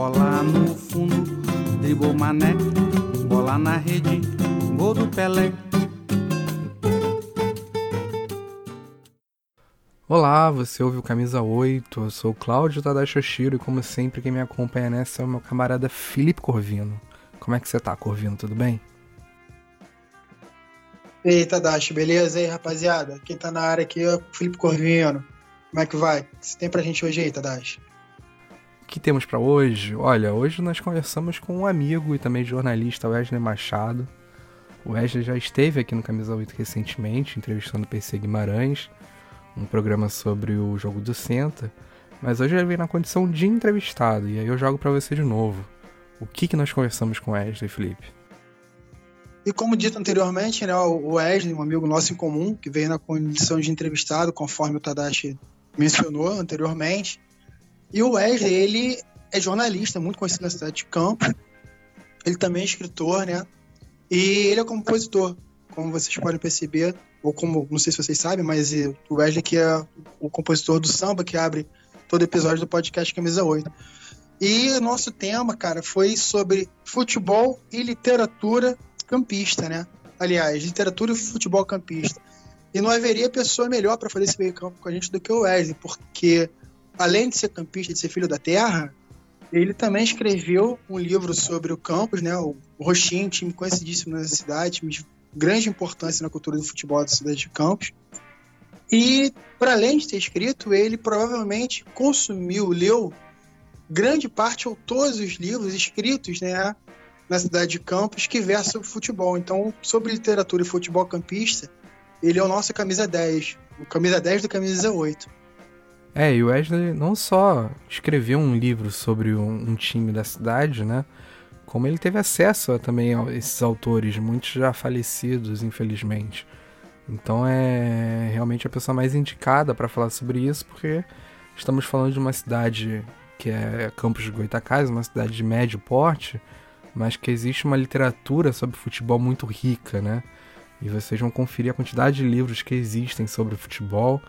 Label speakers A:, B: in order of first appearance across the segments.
A: Bola no fundo, dribou mané. Bola na rede, gol do Pelé.
B: Olá, você ouve o Camisa 8, eu sou o Cláudio Tadashi Oshiro e como sempre quem me acompanha nessa é o meu camarada Felipe Corvino. Como é que você tá, Corvino, tudo bem?
C: E aí, Tadashi, beleza aí, rapaziada? Quem tá na área aqui é o Felipe Corvino. Como é que vai? O que você tem pra gente hoje aí, Tadashi?
B: O que temos para hoje? Olha, hoje nós conversamos com um amigo e também jornalista, Wesley Machado. O Wesley já esteve aqui no Camisa 8 recentemente, entrevistando o PC Guimarães um programa sobre o jogo do Senta, mas hoje ele vem na condição de entrevistado, e aí eu jogo para você de novo. O que, que nós conversamos com Wesley, Felipe?
C: E como dito anteriormente, né, o Wesley, um amigo nosso em comum, que veio na condição de entrevistado, conforme o Tadashi mencionou anteriormente. E o Wesley, ele é jornalista, muito conhecido na cidade de Campo. Ele também é escritor, né? E ele é compositor, como vocês podem perceber ou como, não sei se vocês sabem, mas o Wesley que é o compositor do samba que abre todo episódio do podcast Camisa 8. E o nosso tema, cara, foi sobre futebol e literatura campista, né? Aliás, literatura e futebol campista. E não haveria pessoa melhor para fazer esse meio campo com a gente do que o Wesley, porque além de ser campista, de ser filho da terra, ele também escreveu um livro sobre o campus, né? O Roxinho, time conhecidíssimo na cidade, time grande importância na cultura do futebol da cidade de Campos. E, para além de ter escrito, ele provavelmente consumiu, leu grande parte ou todos os livros escritos né, na cidade de Campos que versam sobre futebol. Então, sobre literatura e futebol campista, ele é o nosso camisa 10, o camisa 10 do camisa 8.
B: É, e o Wesley não só escreveu um livro sobre um, um time da cidade, né? como ele teve acesso a, também a esses autores, muitos já falecidos, infelizmente. Então é realmente a pessoa mais indicada para falar sobre isso, porque estamos falando de uma cidade que é Campos de Goitacazes, uma cidade de médio porte, mas que existe uma literatura sobre futebol muito rica, né? E vocês vão conferir a quantidade de livros que existem sobre futebol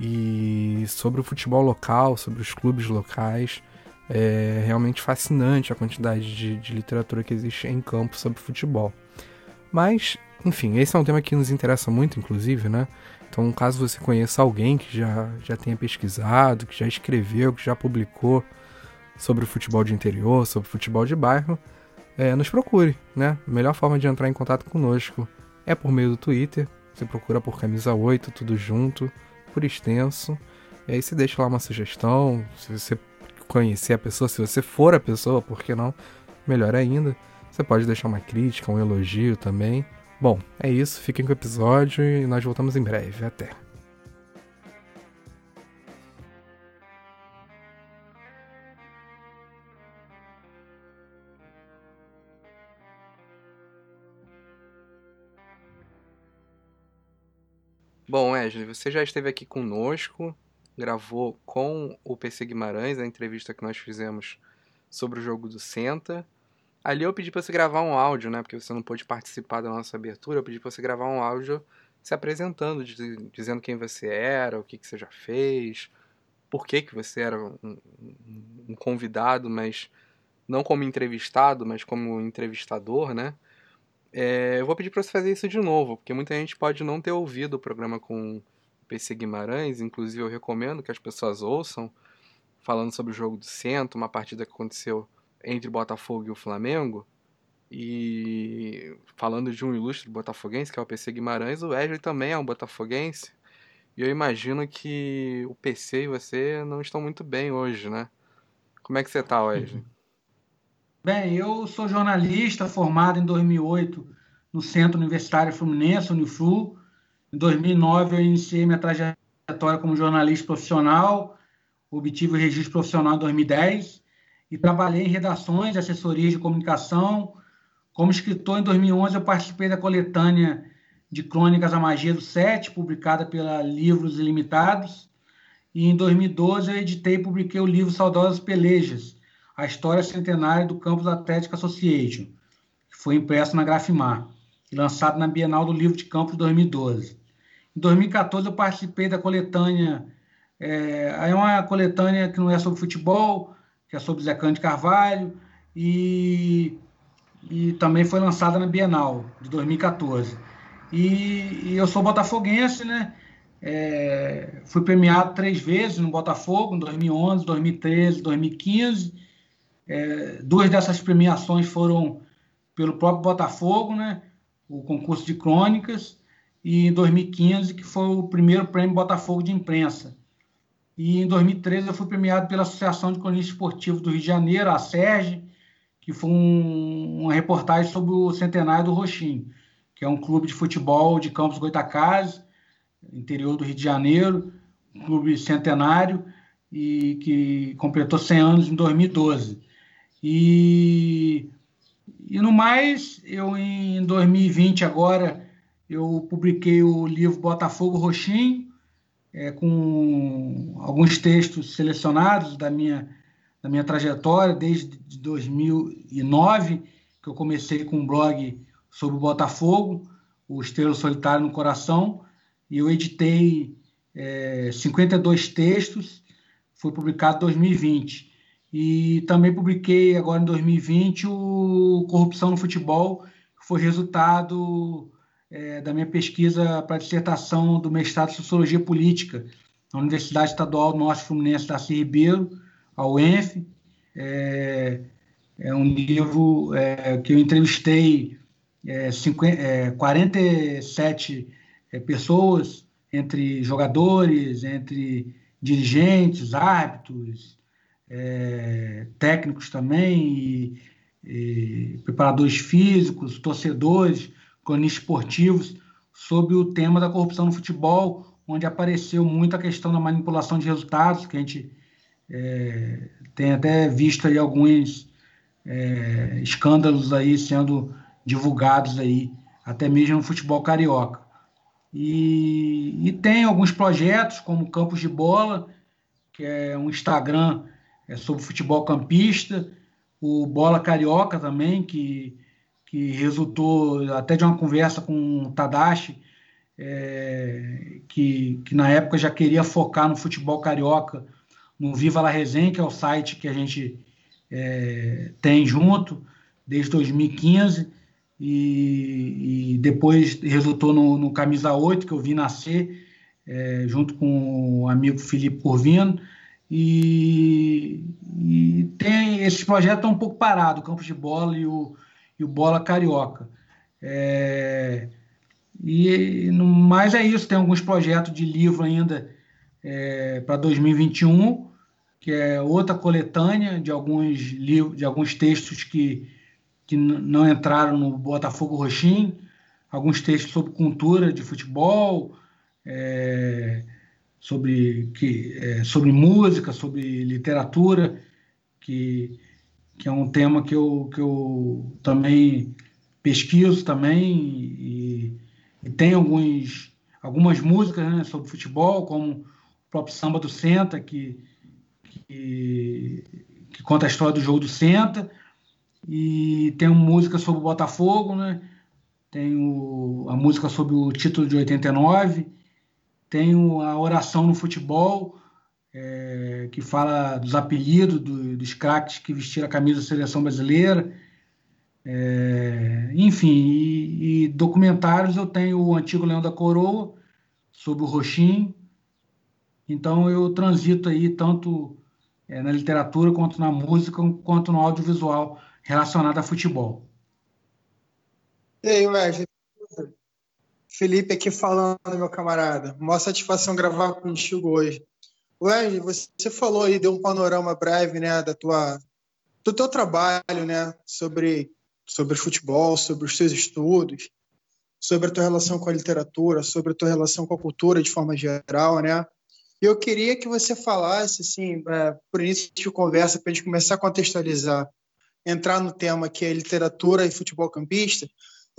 B: e sobre o futebol local, sobre os clubes locais. É realmente fascinante a quantidade de, de literatura que existe em campo sobre futebol. Mas, enfim, esse é um tema que nos interessa muito, inclusive, né? Então, caso você conheça alguém que já, já tenha pesquisado, que já escreveu, que já publicou sobre o futebol de interior, sobre o futebol de bairro, é, nos procure, né? A melhor forma de entrar em contato conosco é por meio do Twitter. Você procura por camisa 8, tudo junto, por extenso. E aí você deixa lá uma sugestão. Se você conhecer a pessoa, se você for a pessoa, por que não? Melhor ainda. Você pode deixar uma crítica, um elogio também. Bom, é isso. Fiquem com o episódio e nós voltamos em breve. Até. Bom, Wesley, você já esteve aqui conosco gravou com o PC Guimarães, a entrevista que nós fizemos sobre o jogo do Senta. Ali eu pedi para você gravar um áudio, né? Porque você não pôde participar da nossa abertura. Eu pedi para você gravar um áudio se apresentando, dizendo quem você era, o que, que você já fez, por que, que você era um, um convidado, mas não como entrevistado, mas como entrevistador, né? É, eu vou pedir para você fazer isso de novo, porque muita gente pode não ter ouvido o programa com PC Guimarães, inclusive eu recomendo que as pessoas ouçam, falando sobre o jogo do centro, uma partida que aconteceu entre o Botafogo e o Flamengo, e falando de um ilustre botafoguense, que é o PC Guimarães, o Wesley também é um botafoguense, e eu imagino que o PC e você não estão muito bem hoje, né? Como é que você está, Wesley?
D: Bem, eu sou jornalista formado em 2008 no Centro Universitário Fluminense, Uniflu, em 2009, eu iniciei minha trajetória como jornalista profissional, obtive o registro profissional em 2010 e trabalhei em redações, assessorias de comunicação. Como escritor, em 2011 eu participei da coletânea de Crônicas A Magia do Sete, publicada pela Livros Ilimitados. E em 2012 eu editei e publiquei o livro Saudosas Pelejas, a história centenária do Campus Atlético Association, que foi impresso na Grafimar e lançado na Bienal do Livro de Campos 2012. Em 2014 eu participei da coletânea, é, é uma coletânea que não é sobre futebol, que é sobre Zé Cândido Carvalho, e, e também foi lançada na Bienal de 2014. E, e eu sou botafoguense, né? É, fui premiado três vezes no Botafogo, em 2011, 2013, 2015. É, duas dessas premiações foram pelo próprio Botafogo, né? O concurso de crônicas, e em 2015, que foi o primeiro prêmio Botafogo de imprensa. E em 2013 eu fui premiado pela Associação de Cronistas Esportivos do Rio de Janeiro, a SERG, que foi um, uma reportagem sobre o centenário do Roxinho, que é um clube de futebol de Campos Goitacazes, interior do Rio de Janeiro, um clube centenário e que completou 100 anos em 2012. E, e no mais, eu em 2020 agora eu publiquei o livro Botafogo Roxinho, é, com alguns textos selecionados da minha, da minha trajetória desde 2009, que eu comecei com um blog sobre o Botafogo, o Estrela Solitário no Coração, e eu editei é, 52 textos, foi publicado em 2020. E também publiquei agora em 2020 o Corrupção no Futebol, que foi resultado é, da minha pesquisa para dissertação do mestrado em Sociologia Política na Universidade Estadual Norte Fluminense da Ribeiro, a UENF. É, é um livro é, que eu entrevistei é, 50, é, 47 é, pessoas, entre jogadores, entre dirigentes, árbitros, é, técnicos também, e, e preparadores físicos, torcedores, cronistas esportivos, sobre o tema da corrupção no futebol, onde apareceu muito a questão da manipulação de resultados, que a gente é, tem até visto aí alguns é, escândalos aí sendo divulgados aí, até mesmo no futebol carioca. E, e tem alguns projetos, como Campos de Bola, que é um Instagram é, sobre futebol campista, o Bola Carioca também, que que resultou até de uma conversa com o Tadashi, é, que, que na época já queria focar no futebol carioca, no Viva La Resenha, que é o site que a gente é, tem junto desde 2015, e, e depois resultou no, no, Camisa 8, que eu vi nascer, é, junto com o amigo Felipe Corvino, e, e tem esses projetos estão um pouco parados, o Campos de Bola e o, e o Bola Carioca. É, e no mais é isso, tem alguns projetos de livro ainda é, para 2021, que é outra coletânea de alguns livros, de alguns textos que, que não entraram no Botafogo Roxinho, alguns textos sobre cultura de futebol, é, sobre, que, é, sobre música, sobre literatura, que que é um tema que eu, que eu também pesquiso também e, e tem alguns, algumas músicas né, sobre futebol, como o próprio Samba do Senta, que, que, que, conta a história do jogo do Senta, e tem uma música sobre o Botafogo, né? tem o, a música sobre o título de 89, tem a oração no futebol, é, que fala dos apelidos do, dos craques que vestiram a camisa da seleção brasileira. É, enfim, e, e, documentários eu tenho o Antigo Leão da Coroa, sobre o Roxinho. Então eu transito aí tanto é, na literatura, quanto na música, quanto no audiovisual relacionado a futebol.
C: E aí, Wesley? Felipe aqui falando, meu camarada. Mó satisfação gravar contigo hoje. Wesley, você falou aí, deu um panorama breve, né, da tua, do teu trabalho, né, sobre, sobre futebol, sobre os seus estudos, sobre a tua relação com a literatura, sobre a tua relação com a cultura de forma geral, né? eu queria que você falasse, assim, é, por início de conversa, para a gente começar a contextualizar, entrar no tema que é literatura e futebol campista,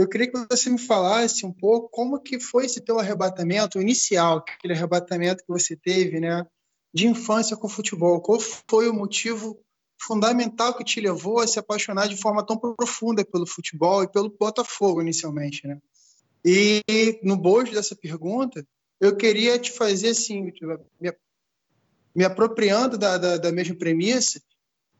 C: eu queria que você me falasse um pouco como que foi esse teu arrebatamento inicial, aquele arrebatamento que você teve, né, de infância com o futebol. Qual foi o motivo fundamental que te levou a se apaixonar de forma tão profunda pelo futebol e pelo Botafogo inicialmente, né? E no bojo dessa pergunta, eu queria te fazer assim, me, me apropriando da, da, da, mesma premissa,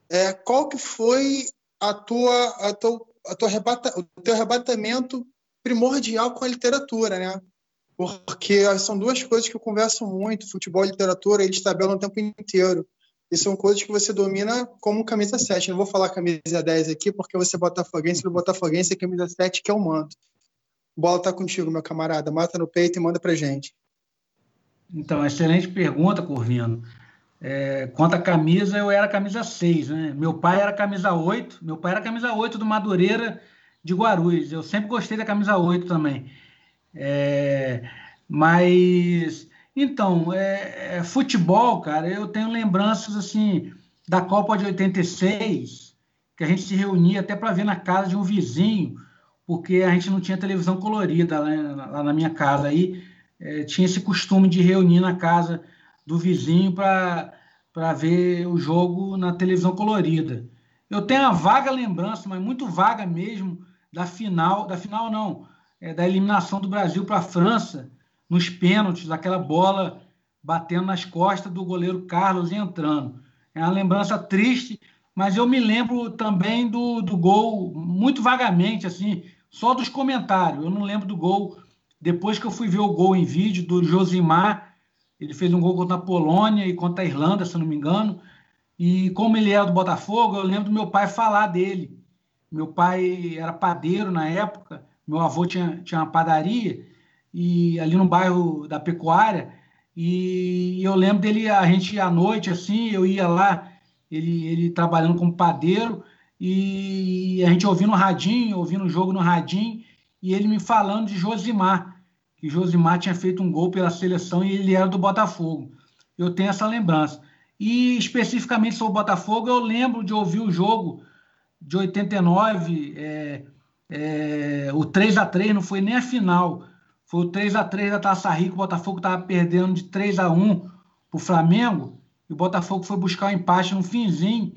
C: é, qual que foi a tua, a tua, tua arrebata, o teu arrebatamento primordial com a literatura, né? Porque são duas coisas que eu converso muito, futebol e literatura, eles tabelam o tempo inteiro. E são coisas que você domina como camisa 7. Não vou falar camisa 10 aqui, porque você é botafoguense, no botafoguense é camisa 7, que é o manto. Bola tá contigo, meu camarada. Mata no peito e manda pra gente.
D: Então, excelente pergunta, Corvino. É, quanto à camisa, eu era camisa 6, né? Meu pai era camisa 8, meu pai era camisa 8 do Madureira de Guarulhos. Eu sempre gostei da camisa 8 também. É, mas então, é, é, futebol, cara, eu tenho lembranças assim da Copa de 86, que a gente se reunia até para ver na casa de um vizinho, porque a gente não tinha televisão colorida lá, lá na minha casa. Aí é, tinha esse costume de reunir na casa do vizinho para ver o jogo na televisão colorida. Eu tenho uma vaga lembrança, mas muito vaga mesmo, da final, da final não, é, da eliminação do Brasil para a França nos pênaltis, aquela bola batendo nas costas do goleiro Carlos e entrando. É uma lembrança triste, mas eu me lembro também do, do gol, muito vagamente, assim, só dos comentários. Eu não lembro do gol. Depois que eu fui ver o gol em vídeo do Josimar, ele fez um gol contra a Polônia e contra a Irlanda, se eu não me engano. E como ele era do Botafogo, eu lembro do meu pai falar dele. Meu pai era padeiro na época, meu avô tinha, tinha uma padaria, e ali no bairro da Pecuária. E eu lembro dele, a gente à noite, assim, eu ia lá, ele, ele trabalhando como padeiro, e a gente ouvindo o radinho, ouvindo o jogo no radinho, e ele me falando de Josimar, que Josimar tinha feito um gol pela seleção e ele era do Botafogo. Eu tenho essa lembrança. E especificamente sobre o Botafogo, eu lembro de ouvir o jogo de 89, é, é, o 3 a 3 não foi nem a final, foi o 3 a 3 da Taça Rio, o Botafogo estava perdendo de 3 a 1 para o Flamengo, e o Botafogo foi buscar o um empate no finzinho,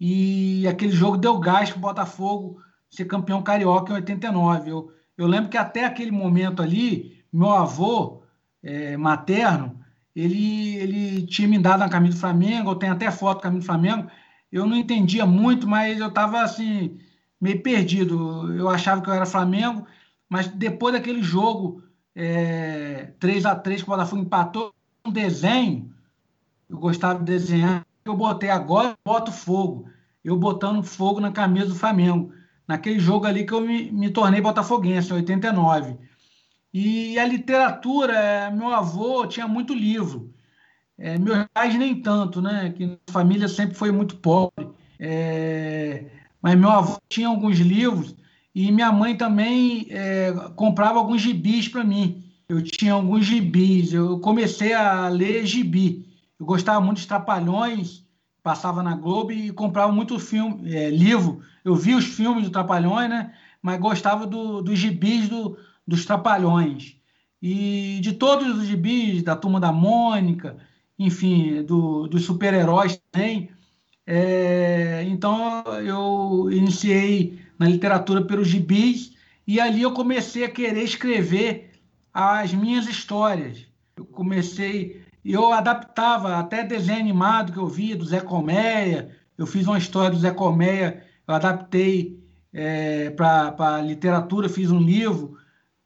D: e aquele jogo deu gás para o Botafogo ser campeão carioca em 89. Eu, eu lembro que até aquele momento ali, meu avô é, materno, ele, ele tinha me dado a camisa do Flamengo, eu tenho até foto do camisa do Flamengo, eu não entendia muito, mas eu estava assim, meio perdido. Eu achava que eu era Flamengo, mas depois daquele jogo é, 3 a 3 que o Botafogo empatou, um desenho, eu gostava de desenhar, eu botei agora, boto fogo. Eu botando fogo na camisa do Flamengo. Naquele jogo ali que eu me, me tornei botafoguense, em 89. E a literatura, é, meu avô tinha muito livro. É, meus pais nem tanto, né? Que a família sempre foi muito pobre. É, mas meu avô tinha alguns livros e minha mãe também é, comprava alguns gibis para mim. Eu tinha alguns gibis. Eu comecei a ler gibi. Eu gostava muito de Trapalhões, passava na Globo e comprava muito filme, é, livro. Eu vi os filmes do Trapalhões, né? Mas gostava do, dos gibis do, dos Trapalhões. E de todos os gibis, da Turma da Mônica, enfim, do, dos super-heróis também. É, então eu iniciei na literatura pelos gibis, e ali eu comecei a querer escrever as minhas histórias. Eu comecei, eu adaptava até desenho animado que eu via do Zé Colmeia, eu fiz uma história do Zé Colmeia, eu adaptei é, para literatura, fiz um livro,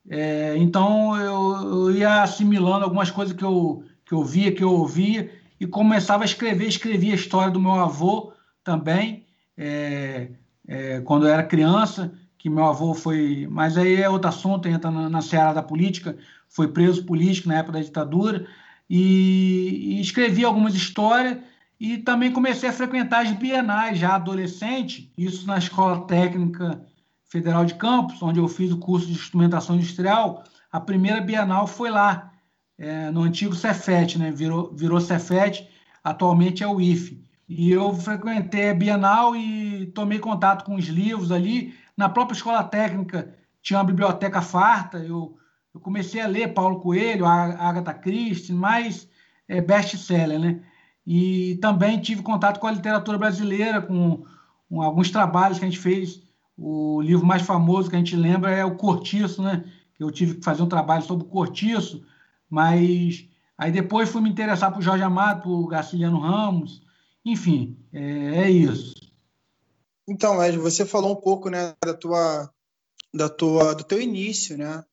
D: é, então eu, eu, ia assimilando algumas coisas que eu, que eu via, que eu ouvia, e começava a escrever, escrevia a história do meu avô também, é, é, quando eu era criança, que meu avô foi. Mas aí é outro assunto, entra na, na seara da política, foi preso político na época da ditadura, e, e escrevi algumas histórias e também comecei a frequentar as bienais já adolescente, isso na Escola Técnica Federal de Campos, onde eu fiz o curso de instrumentação industrial. A primeira bienal foi lá, é, no antigo Cefet, né? Virou, virou Cefet, atualmente é o IFE. E eu frequentei a Bienal e tomei contato com os livros ali. Na própria escola técnica tinha uma biblioteca farta. Eu, eu comecei a ler Paulo Coelho, Agatha Christie, mais é, best-seller, né? E também tive contato com a literatura brasileira, com, com, alguns trabalhos que a gente fez. O livro mais famoso que a gente lembra é o Cortiço, né? Eu tive que fazer um trabalho sobre o Cortiço, mas aí depois fui me interessar por Jorge Amado, por Garciliano Ramos, enfim, é, é isso.
C: Então, Ed, você falou um pouco, né, da tua, da tua, do teu início, né,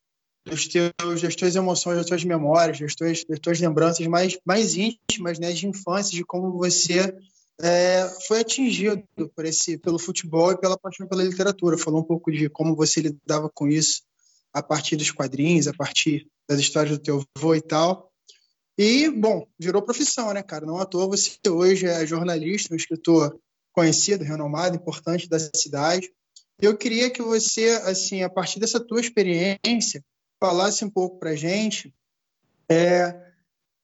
C: dos teus, das tuas emoções, das tuas memórias, das tuas, das tuas lembranças mais, mais íntimas, né, de infância, de como você é, foi atingido por esse, pelo futebol e pela paixão pela literatura. Falou um pouco de como você lidava com isso a partir dos quadrinhos, a partir das histórias do teu avô e tal. E, bom, virou profissão, né, cara? Não à toa você hoje é jornalista, um escritor conhecido, renomado, importante da cidade. Eu queria que você, assim, a partir dessa tua experiência, falasse um pouco para gente é,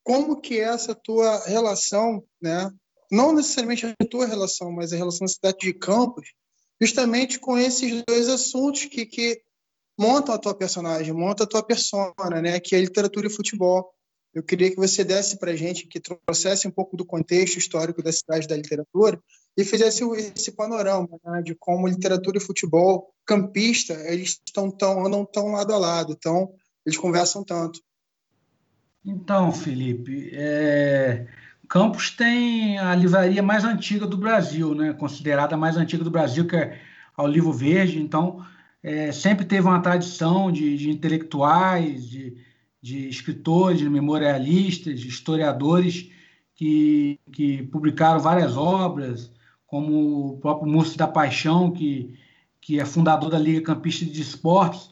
C: como que é essa tua relação, né? Não necessariamente a tua relação, mas a relação da cidade de Campos, justamente com esses dois assuntos que, que montam a tua personagem, montam a tua persona, né? Que é literatura e futebol. Eu queria que você desse para a gente, que trouxesse um pouco do contexto histórico da cidade da literatura e fizesse esse panorama né, de como literatura e futebol campista eles estão tão andam tão lado a lado, então eles conversam tanto.
D: Então, Felipe, é... Campos tem a livraria mais antiga do Brasil, né? Considerada a mais antiga do Brasil, que é ao Livro Verde. Então, é, sempre teve uma tradição de, de intelectuais, de, de, escritores, de memorialistas, de historiadores que, que publicaram várias obras, como o próprio Múcio da Paixão, que, que é fundador da Liga Campista de Esportes,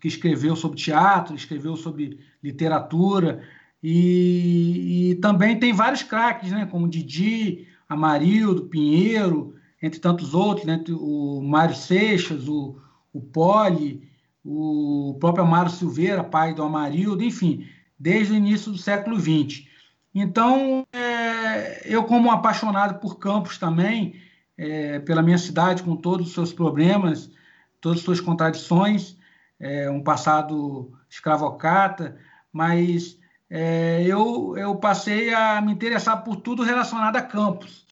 D: que escreveu sobre teatro, escreveu sobre literatura, e, e também tem vários craques, né, como Didi, Amarildo, Pinheiro, entre tantos outros, né, o Mário Seixas, o, o Poli, o próprio Amaro Silveira, pai do Amarildo, enfim, desde o início do século XX. Então, é, eu, como apaixonado por Campos também, é, pela minha cidade, com todos os seus problemas, todas as suas contradições, é, um passado escravocata, mas é, eu, eu passei a me interessar por tudo relacionado a Campos,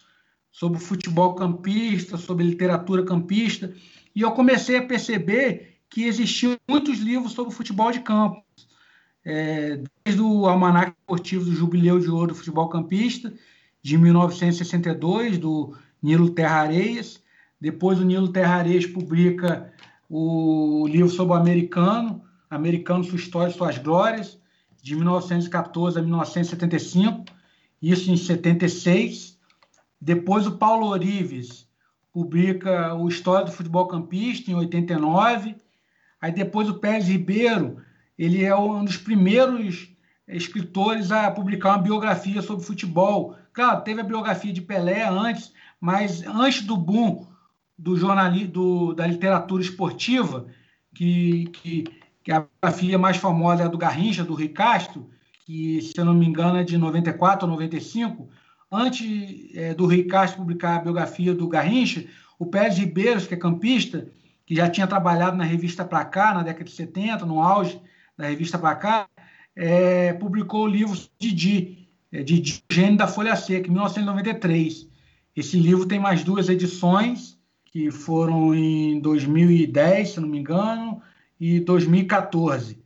D: sobre futebol campista, sobre literatura campista, e eu comecei a perceber que existiam muitos livros sobre futebol de campo. É, desde o Almanac Esportivo do Jubileu de Ouro do Futebol Campista, de 1962, do Nilo Terra Areias. Depois o Nilo Terra Areias publica o livro sobre o americano, Americano, Sua História e Suas Glórias, de 1914 a 1975, isso em 76. Depois o Paulo Orives publica o História do Futebol Campista, em 89. Aí depois o Pérez Ribeiro, ele é um dos primeiros escritores a publicar uma biografia sobre futebol. Claro, teve a biografia de Pelé antes, mas antes do boom do jornalismo, do, da literatura esportiva, que, que, que, a biografia mais famosa é a do Garrincha, do Ricastro, que, se eu não me engano, é de 94 ou 95, antes é, do Rui Castro publicar a biografia do Garrincha, o Pérez Ribeiros, que é campista, que já tinha trabalhado na revista Pra Cá, na década de 70, no auge da revista Pra Cá, é, publicou o livro Didi, é, Didi, Gênio da Folha Seca, em 1993. Esse livro tem mais duas edições, que foram em 2010, se não me engano, e 2014.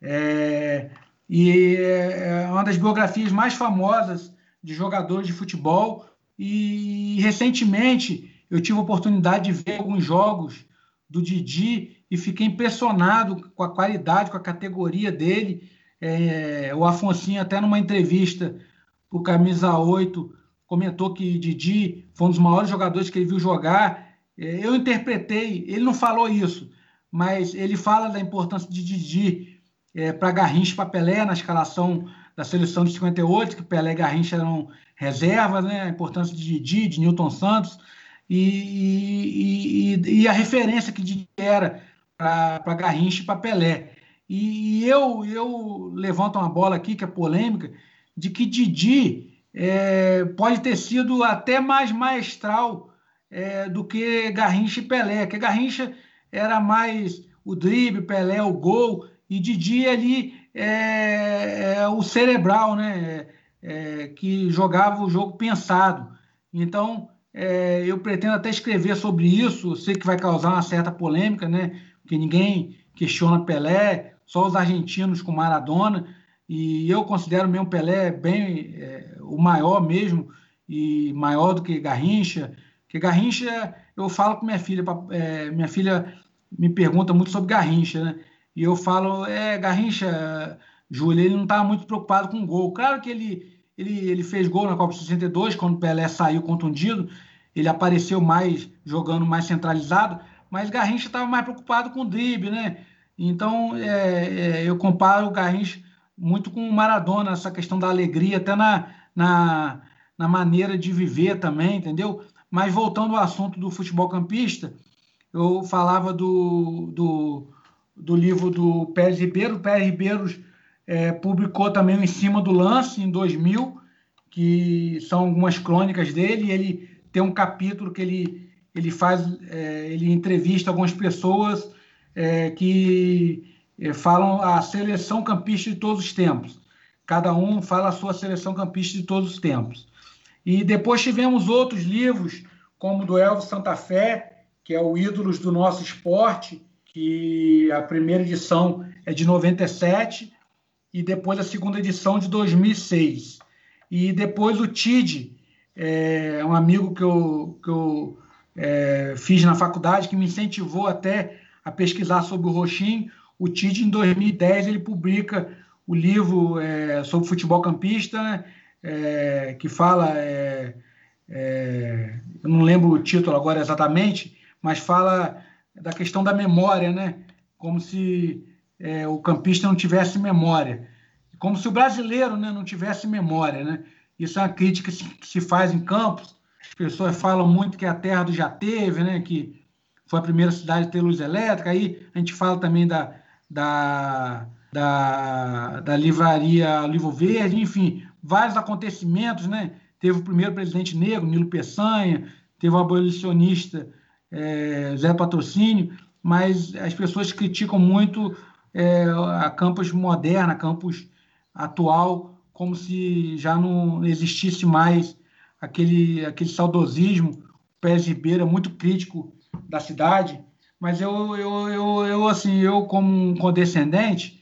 D: É, e é uma das biografias mais famosas de jogadores de futebol. E recentemente eu tive a oportunidade de ver alguns jogos do Didi e fiquei impressionado com a qualidade, com a categoria dele. É, o Afonso, até numa entrevista para o Camisa 8, comentou que Didi foi um dos maiores jogadores que ele viu jogar. É, eu interpretei, ele não falou isso, mas ele fala da importância de Didi é, para Garrincha, para Pelé na escalação da seleção de 58, que Pelé e Garrincha eram reservas, né? a importância de Didi, de Newton Santos, e, e, e a referência que Didi era para Garrincha e para Pelé. E eu, eu levanto uma bola aqui, que é polêmica, de que Didi é, pode ter sido até mais maestral é, do que Garrincha e Pelé, que Garrincha era mais o drible, Pelé o gol, e Didi ali é, é o cerebral, né? É, que jogava o jogo pensado. Então, é, eu pretendo até escrever sobre isso, sei que vai causar uma certa polêmica, né? Porque ninguém questiona Pelé, só os argentinos com Maradona, e eu considero mesmo Pelé bem é, o maior mesmo, e maior do que Garrincha, que Garrincha, eu falo com minha filha, é, minha filha me pergunta muito sobre Garrincha, né? E eu falo, é, Garrincha, Júlio, ele não estava muito preocupado com gol. Claro que ele, ele, ele fez gol na Copa 62, quando o Pelé saiu contundido, ele apareceu mais, jogando mais centralizado, mas Garrincha estava mais preocupado com o drible, né? Então, é, é, eu comparo o Garrincha muito com o Maradona, essa questão da alegria, até na, na, na maneira de viver também, entendeu? Mas voltando ao assunto do futebol campista, eu falava do, do, do livro do Pérez Ribeiro. O Pérez Ribeiro é, publicou também Em Cima do Lance, em 2000, que são algumas crônicas dele. ele tem um capítulo que ele, ele faz, é, ele entrevista algumas pessoas é, que é, falam a seleção campista de todos os tempos. Cada um fala a sua seleção campista de todos os tempos. E depois tivemos outros livros, como do Elvis Santa Fé, que é o Ídolos do Nosso Esporte, que a primeira edição é de 97 e depois a segunda edição de 2006. E depois o TID, é um amigo que eu, que eu é, fiz na faculdade, que me incentivou até a pesquisar sobre o Roxinho. O TID, em 2010, ele publica o livro é, sobre futebol campista, né, é, que fala, é, é, eu não lembro o título agora exatamente, mas fala da questão da memória, né? Como se é, o campista não tivesse memória, como se o brasileiro né, não tivesse memória, né? Isso é uma crítica que se, faz em Campos. As pessoas falam muito que a terra do já teve, né? Que foi a primeira cidade a ter luz elétrica. Aí a gente fala também da, da, da, da livraria Livro Verde, enfim, vários acontecimentos, né? Teve o primeiro presidente negro, Nilo Peçanha, teve o abolicionista é, Zé Patrocínio, mas as pessoas criticam muito é, a campus moderna, a campus atual, como se já não existisse mais aquele, aquele saudosismo. O Pérez Ribeiro é muito crítico da cidade, mas eu, eu, eu, eu, assim, eu como um condescendente,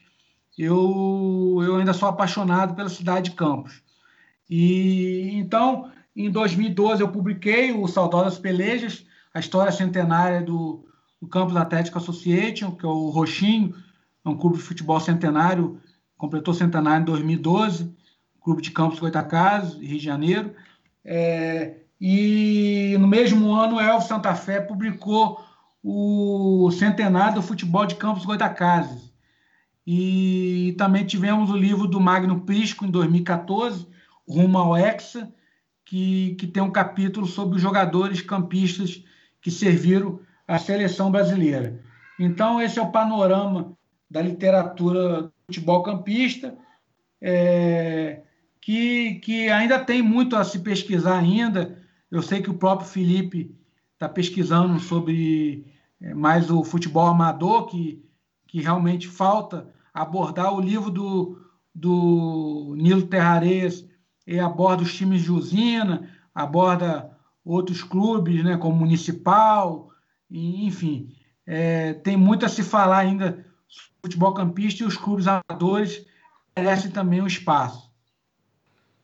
D: eu, eu ainda sou apaixonado pela cidade de Campos. E então, em 2012 eu publiquei o Saudosas Pelejas, a história centenária do, do Campos Atlético Association, que é o Roxinho, é um clube de futebol centenário, completou centenário em 2012, clube de Campos Goitacazes, Rio de Janeiro. É, e no mesmo ano, o Elvis Santa Fé publicou o centenário do futebol de Campos Goitacazes. E também tivemos o livro do Magno Prisco, em 2014, Rumo ao Hexa, que, que tem um capítulo sobre os jogadores campistas que serviram à seleção brasileira. Então, esse é o panorama da literatura do futebol campista, é, que, que ainda tem muito a se pesquisar ainda. Eu sei que o próprio Felipe está pesquisando sobre é, mais o futebol amador, que, que realmente falta abordar o livro do, do Nilo Terrareias aborda os times de usina, aborda outros clubes, né, como Municipal, enfim. É, tem muito a se falar ainda futebol campista e os clubes amadores merecem também um espaço.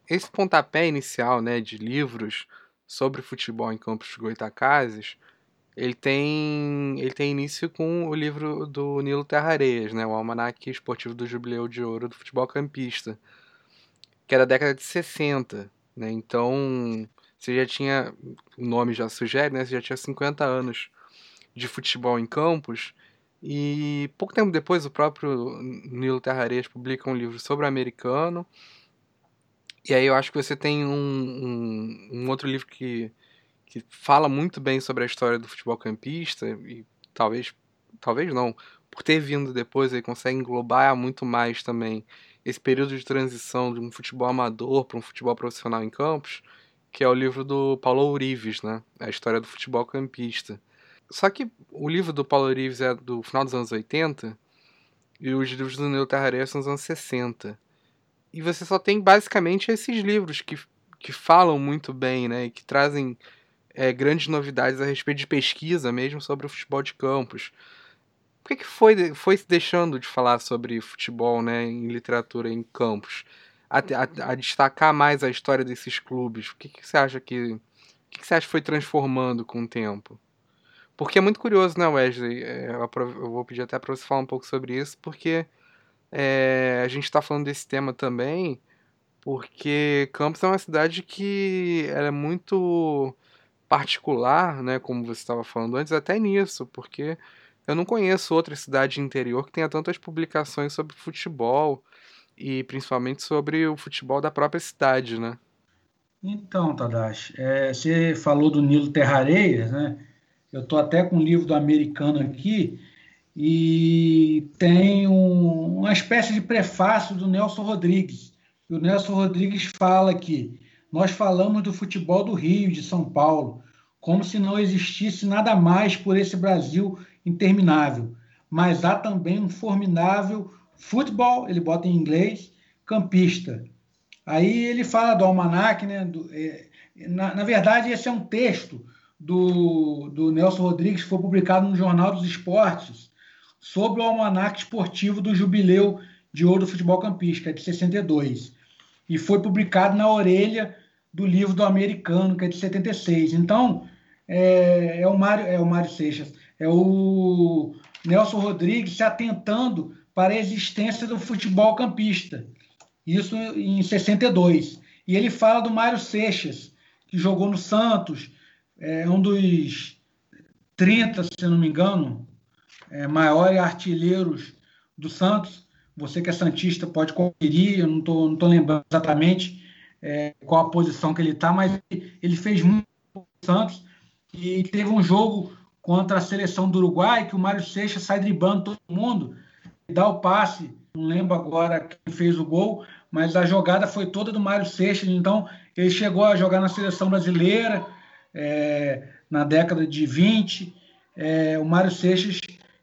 B: Esse pontapé inicial né, de livros sobre futebol em Campos Goitacazes, ele tem, ele tem início com o livro do Nilo Terrareias, né, o Almanaque Esportivo do Jubileu de Ouro do Futebol Campista, que é da década de 60. Né, então, você já tinha, o nome já sugere, né? Você já tinha 50 anos de futebol em campos. E pouco tempo depois, o próprio Nilo Terrareias publica um livro sobre o americano. E aí eu acho que você tem um, um, um, outro livro que, que fala muito bem sobre a história do futebol campista, e talvez, talvez não, por ter vindo depois, ele consegue englobar muito mais também esse período de transição de um futebol amador para um futebol profissional em campos, que é o livro do Paulo Ourives, né? A história do futebol campista. Só que o livro do Paulo Ourives é do final dos anos 80 e os livros do Neil Tarré são dos anos 60. E você só tem basicamente esses livros que, que falam muito bem, né? Que trazem é, grandes novidades a respeito de pesquisa mesmo sobre o futebol de campos. Por que, que foi, foi se deixando de falar sobre futebol né, em literatura em campos? A, a, a destacar mais a história desses clubes? O que, que você acha que. O que, que você acha que foi transformando com o tempo? Porque é muito curioso, né, Wesley? É, eu vou pedir até para você falar um pouco sobre isso, porque é, a gente está falando desse tema também, porque Campos é uma cidade que é muito particular, né, como você estava falando antes, até nisso, porque eu não conheço outra cidade interior que tenha tantas publicações sobre futebol e principalmente sobre o futebol da própria cidade, né?
D: Então, Tadashi, é, você falou do Nilo Terrareias, né? Eu estou até com um livro do americano aqui e tem um, uma espécie de prefácio do Nelson Rodrigues. E o Nelson Rodrigues fala que nós falamos do futebol do Rio, de São Paulo, como se não existisse nada mais por esse Brasil interminável. Mas há também um formidável futebol, ele bota em inglês, campista. Aí ele fala do almanac, né? Do, é, na, na, verdade, esse é um texto do, do Nelson Rodrigues que foi publicado no Jornal dos Esportes sobre o almanac esportivo do Jubileu de Ouro do Futebol Campista, de 62. E foi publicado na orelha do livro do americano, que é de 76. Então, é, é o Mário, é o Mário Seixas, é o Nelson Rodrigues se atentando para a existência do futebol campista. Isso em 62. E ele fala do Mário Seixas, que jogou no Santos, é um dos 30, se não me engano, é, maiores artilheiros do Santos. Você que é Santista pode conferir, eu não estou não tô lembrando exatamente é, qual a posição que ele está, mas ele fez muito no Santos e teve um jogo contra a seleção do Uruguai que o Mário Seixas sai driblando todo mundo e dá o passe. Não lembro agora quem fez o gol, mas a jogada foi toda do Mário Seixas. Então ele chegou a jogar na seleção brasileira é, na década de 20. É, o Mário Seixas,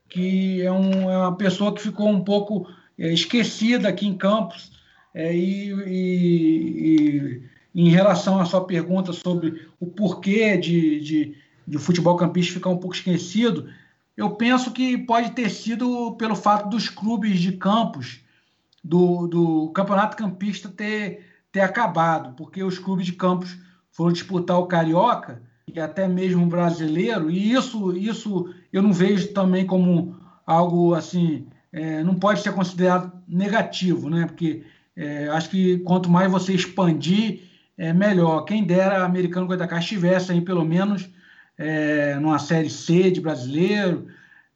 D: que é, um, é, uma pessoa que ficou um pouco é, esquecida aqui em Campos, é, e, e, e, em relação à sua pergunta sobre o porquê de, de, de o futebol campista ficar um pouco esquecido, eu penso que pode ter sido pelo fato dos clubes de campos do, do campeonato campista ter, ter acabado, porque os clubes de campos foram disputar o carioca e até mesmo brasileiro, e isso, isso eu não vejo também como algo assim, é, não pode ser considerado negativo, né? Porque é, acho que quanto mais você expandir, é melhor. Quem dera Americano Goitacás estivesse aí pelo menos é, numa série C de brasileiro,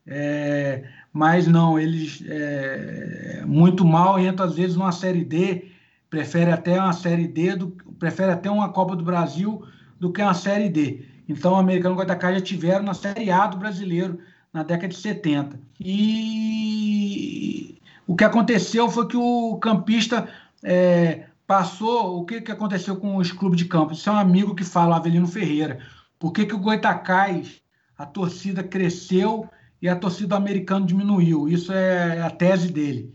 D: é, mas não, eles é, muito mal entram às vezes numa série D, prefere até uma série D, do, prefere até uma Copa do Brasil do que uma série D. Então, o americano Goitacás já tiveram na série A do brasileiro na década de 70. E o que aconteceu foi que o campista é, passou. O que, que aconteceu com os clubes de campo? Isso é um amigo que fala, Avelino Ferreira. Por que, que o Goitacás, a torcida cresceu e a torcida americana diminuiu? Isso é a tese dele.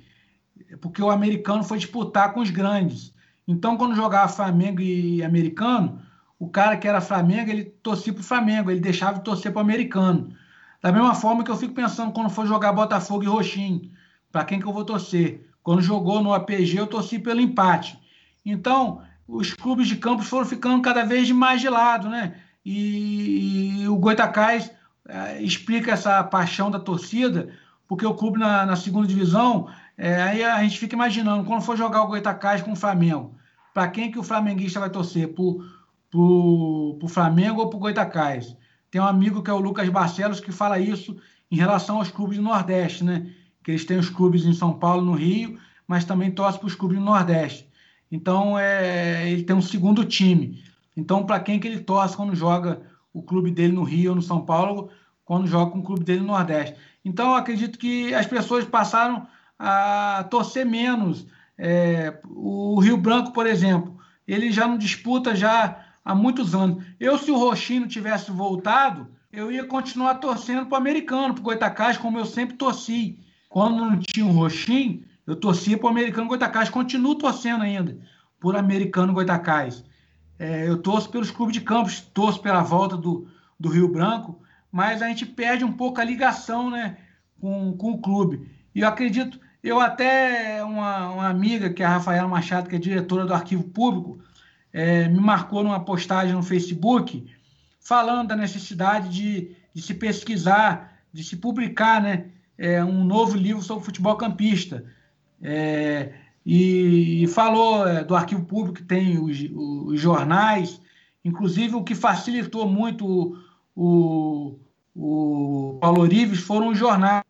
D: Porque o americano foi disputar com os grandes. Então, quando jogava Flamengo e americano, o cara que era Flamengo, ele torcia para o Flamengo, ele deixava de torcer para o americano. Da mesma forma que eu fico pensando quando for jogar Botafogo e Roxinho para quem que eu vou torcer. Quando jogou no APG, eu torci pelo empate. Então, os clubes de campos foram ficando cada vez mais de lado, né? E, e o Goitacás é, explica essa paixão da torcida, porque o clube na, na segunda divisão, é, aí a gente fica imaginando, quando for jogar o Goitacás com o Flamengo, para quem que o flamenguista vai torcer? Para o Flamengo ou para o Goitacás? Tem um amigo que é o Lucas Barcelos que fala isso em relação aos clubes do Nordeste, né? que eles têm os clubes em São Paulo, no Rio, mas também torce para os clubes no Nordeste. Então, é, ele tem um segundo time. Então, para quem que ele torce quando joga o clube dele no Rio ou no São Paulo, quando joga com o clube dele no Nordeste. Então, eu acredito que as pessoas passaram a torcer menos. É, o Rio Branco, por exemplo, ele já não disputa já há muitos anos. Eu, se o Roxinho tivesse voltado, eu ia continuar torcendo para o americano, para o Goitacás, como eu sempre torci. Quando não tinha o Roxinho, eu torcia para o americano Goitacás, continuo torcendo ainda por americano Goitacás. É, eu torço pelos clubes de campos, torço pela volta do, do Rio Branco, mas a gente perde um pouco a ligação né, com, com o clube. E eu acredito, eu até, uma, uma amiga, que é a Rafaela Machado, que é diretora do Arquivo Público, é, me marcou numa postagem no Facebook falando da necessidade de, de se pesquisar, de se publicar né, é, um novo livro sobre futebol campista. É, e, e, falou é, do arquivo público que tem os, os, jornais, inclusive o que facilitou muito o, o Paulo Orives foram os jornais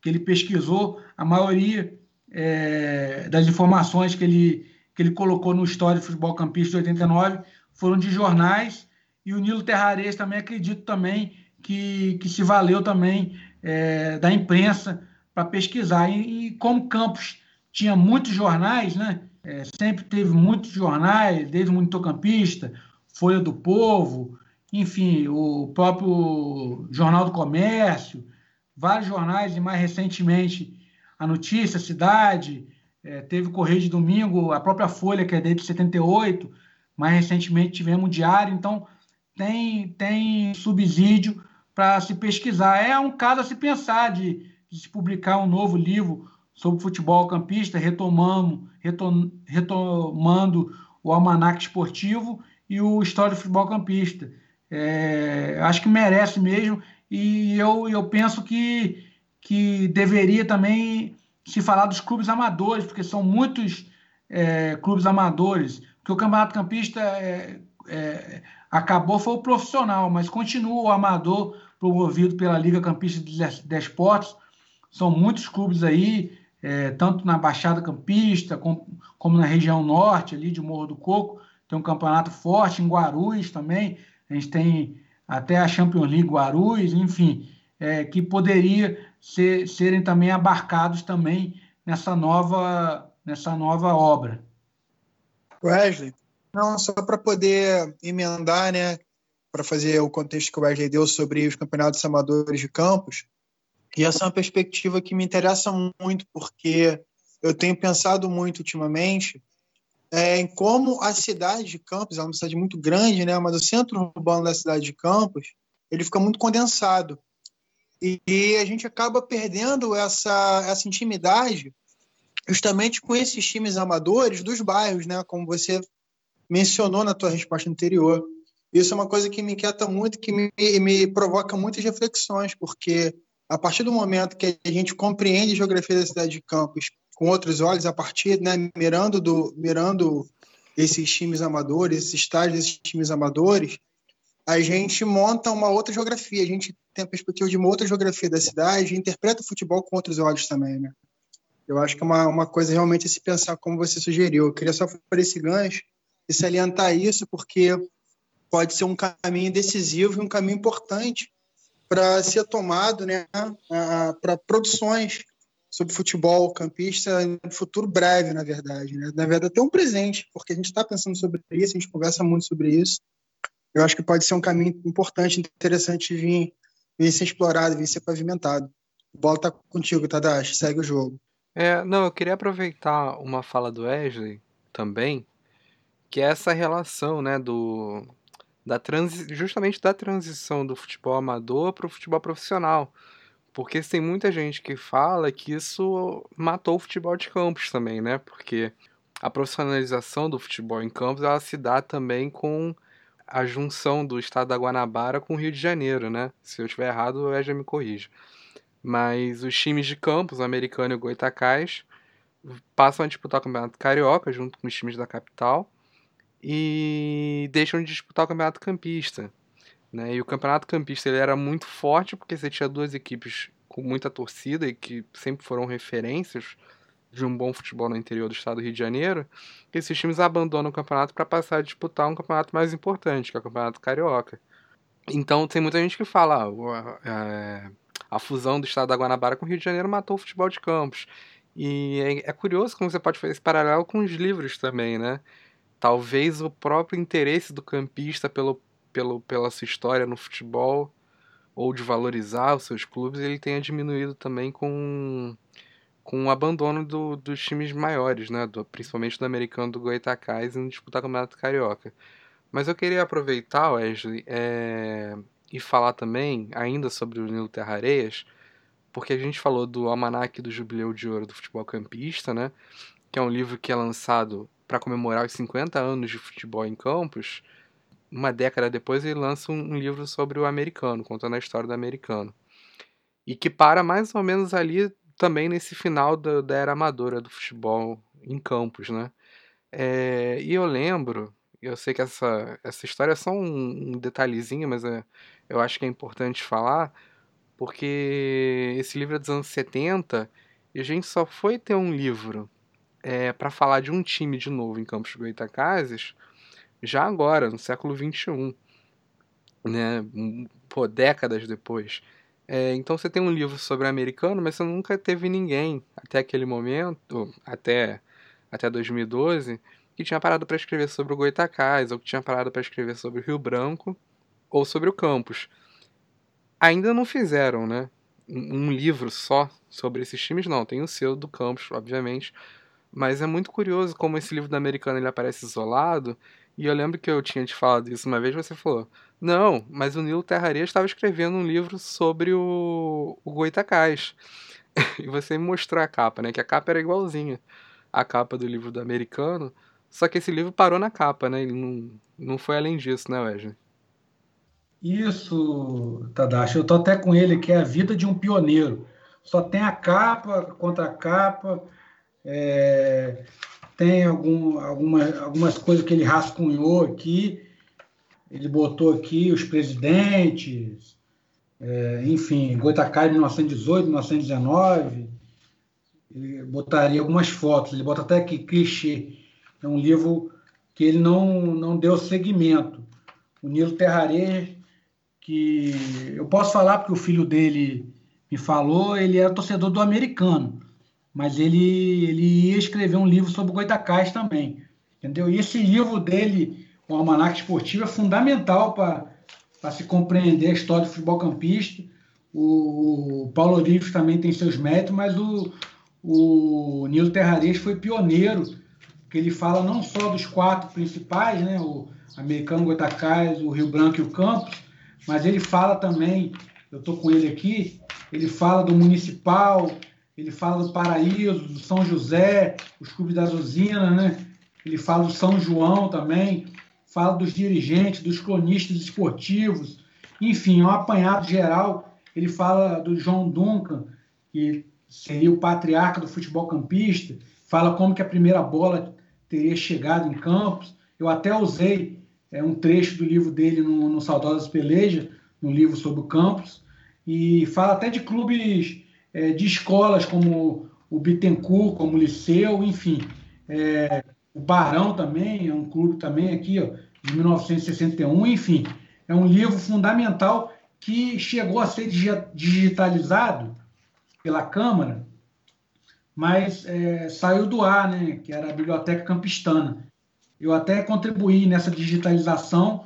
D: que ele pesquisou, a maioria é, das informações que ele, que ele colocou no História do Futebol Campista de 89 foram de jornais, e o Nilo Terrares também acredito também que, que se valeu também é, da imprensa para pesquisar. E, e, como Campos tinha muitos jornais, né? É, sempre teve muitos jornais, desde o Monitocampista, Folha do Povo, enfim, o próprio Jornal do Comércio, vários jornais, e mais recentemente a Notícia, a Cidade, é, teve Correio de Domingo, a própria Folha, que é desde 78, mais recentemente tivemos Diário, então tem, tem subsídio para se pesquisar. É um caso a se pensar de, de se publicar um novo livro sobre futebol campista, retomando, retom, retomando o almanac esportivo e o História do Futebol Campista. É, acho que merece mesmo, e eu, eu penso que, que deveria também se falar dos clubes amadores, porque são muitos é, clubes amadores, porque o Campeonato Campista é, é, acabou, foi o profissional, mas continua o amador promovido pela Liga Campista de Desportos. São muitos clubes aí, é, tanto na Baixada Campista, como, como na região norte, ali de Morro do Coco, tem um campeonato forte, em Guarulhos também, a gente tem até a Champions League Guarulhos, enfim, é, que poderia ser, serem também abarcados também nessa nova, nessa nova obra.
C: Wesley, não, só para poder emendar, né, para fazer o contexto que o Wesley deu sobre os campeonatos amadores de campos, e essa é uma perspectiva que me interessa muito, porque eu tenho pensado muito ultimamente é, em como a cidade de Campos, é uma cidade muito grande, né, mas o centro urbano da cidade de Campos, ele fica muito condensado. E, a gente acaba perdendo essa, essa intimidade justamente com esses times amadores dos bairros, né, como você mencionou na tua resposta anterior. Isso é uma coisa que me inquieta muito, que me, me provoca muitas reflexões, porque a partir do momento que a gente compreende a geografia da cidade de Campos com outros olhos a partir, né, mirando do mirando esses times amadores, esses estágios desses times amadores, a gente monta uma outra geografia, a gente tem a perspectiva de uma outra geografia da cidade interpreta o futebol com outros olhos também, né? Eu acho que é uma, uma coisa realmente a se pensar como você sugeriu. Eu queria só fazer esse gancho e salientar isso, porque pode ser um caminho decisivo e um caminho importante para ser tomado né, para produções sobre futebol campista no futuro breve, na verdade. Né? Na verdade, até um presente, porque a gente está pensando sobre isso, a gente conversa muito sobre isso. Eu acho que pode ser um caminho importante, interessante vir, vir ser explorado, vir ser pavimentado. Bola está contigo, Tadashi. Segue o jogo.
B: É, não, eu queria aproveitar uma fala do Wesley também, que é essa relação, né, do da transi justamente da transição do futebol amador para o futebol profissional. Porque tem muita gente que fala que isso matou o futebol de campos também, né? Porque a profissionalização do futebol em campos ela se dá também com a junção do estado da Guanabara com o Rio de Janeiro, né? Se eu estiver errado, o já me corrija. Mas os times de campos, americano e Goitacás, passam a disputar o Campeonato Carioca junto com os times da capital e deixam de disputar o Campeonato Campista. Né? E o campeonato campista ele era muito forte porque você tinha duas equipes com muita torcida e que sempre foram referências de um bom futebol no interior do estado do Rio de Janeiro. Esses times abandonam o campeonato para passar a disputar um campeonato mais importante, que é o Campeonato Carioca. Então tem muita gente que fala, ah, é, a fusão do estado da Guanabara com o Rio de Janeiro matou o futebol de campos. E é, é, curioso como você pode fazer esse paralelo com os livros também, né? Talvez o próprio interesse do campista pelo, pelo, pela sua história no futebol ou de valorizar os seus clubes, ele tenha diminuído também com, com o abandono do, dos times maiores, né? Do, principalmente do americano do Goitacás em disputar o Campeonato Carioca. Mas eu queria aproveitar, Wesley, é, e falar também ainda sobre o Nilo Terra Areias, porque a gente falou do Almanac do Jubileu de Ouro do Futebol Campista, né? Que é um livro que é lançado para comemorar os 50 anos de futebol em campos uma década depois ele lança um, livro sobre o americano, contando a história do americano. E que para mais ou menos ali também nesse final da, era amadora do futebol em campos, né? É, e eu lembro, eu sei que essa, essa história é só um, um detalhezinho, mas é, eu acho que é importante falar, porque esse livro é dos anos 70 e a gente só foi ter um livro é, para falar de um time de novo em Campos Goitacazes já agora, no século XXI, né? Pô, décadas depois. É, então você tem um livro sobre americano, mas você nunca teve ninguém até aquele momento, até, até 2012, que tinha parado para escrever sobre o Goitacás, ou que tinha parado para escrever sobre o Rio Branco, ou sobre o campus. Ainda não fizeram, né? Um livro só sobre esses times, não. Tem o seu do campus, obviamente. Mas é muito curioso como esse livro do americano ele aparece isolado e eu lembro que eu tinha te falado isso uma vez, você falou: Não, mas o Nilo Terraria estava escrevendo um livro sobre o, o Goitacás. e você me mostrou a capa, né? Que a capa era igualzinha à capa do livro do americano. Só que esse livro parou na capa, né? Ele não, não foi além disso, né, Wesley?
D: Isso, Tadashi. Eu tô até com ele, que é a vida de um pioneiro. Só tem a capa, contra a capa. É tem algum, alguma, algumas coisas que ele rascunhou aqui. Ele botou aqui os presidentes, é, enfim, Goitacai 1918, 1919. Ele botaria algumas fotos. Ele bota até aqui clichê. É um livro que ele não, não deu seguimento. O Nilo Terraré, que eu posso falar porque o filho dele me falou, ele era torcedor do americano mas ele, ele ia escrever um livro sobre Goitacás também, entendeu? E esse livro dele, o Almanac Esportivo, é fundamental para se compreender a história do futebol campista. O, o Paulo Orives também tem seus méritos, mas o, o Nilo Terrarias foi pioneiro, que ele fala não só dos quatro principais, né, o americano Goitacás, o Rio Branco e o Campos, mas ele fala também, eu estou com ele aqui, ele fala do municipal, ele fala do Paraíso, do São José, os clubes da usina, né? Ele fala do São João também, fala dos dirigentes, dos cronistas esportivos, enfim, é um apanhado geral. Ele fala do João Duncan, que seria o patriarca do futebol campista, fala como que a primeira bola teria chegado em Campos. Eu até usei é, um trecho do livro dele no, no Saudosas Peleja, no livro sobre o Campos, e fala até de clubes é, de escolas como o Bittencourt, como o Liceu, enfim. É, o Barão também, é um clube também aqui, ó, de 1961, enfim. É um livro fundamental que chegou a ser digitalizado pela Câmara, mas é, saiu do ar, né, que era a Biblioteca Campistana. Eu até contribuí nessa digitalização,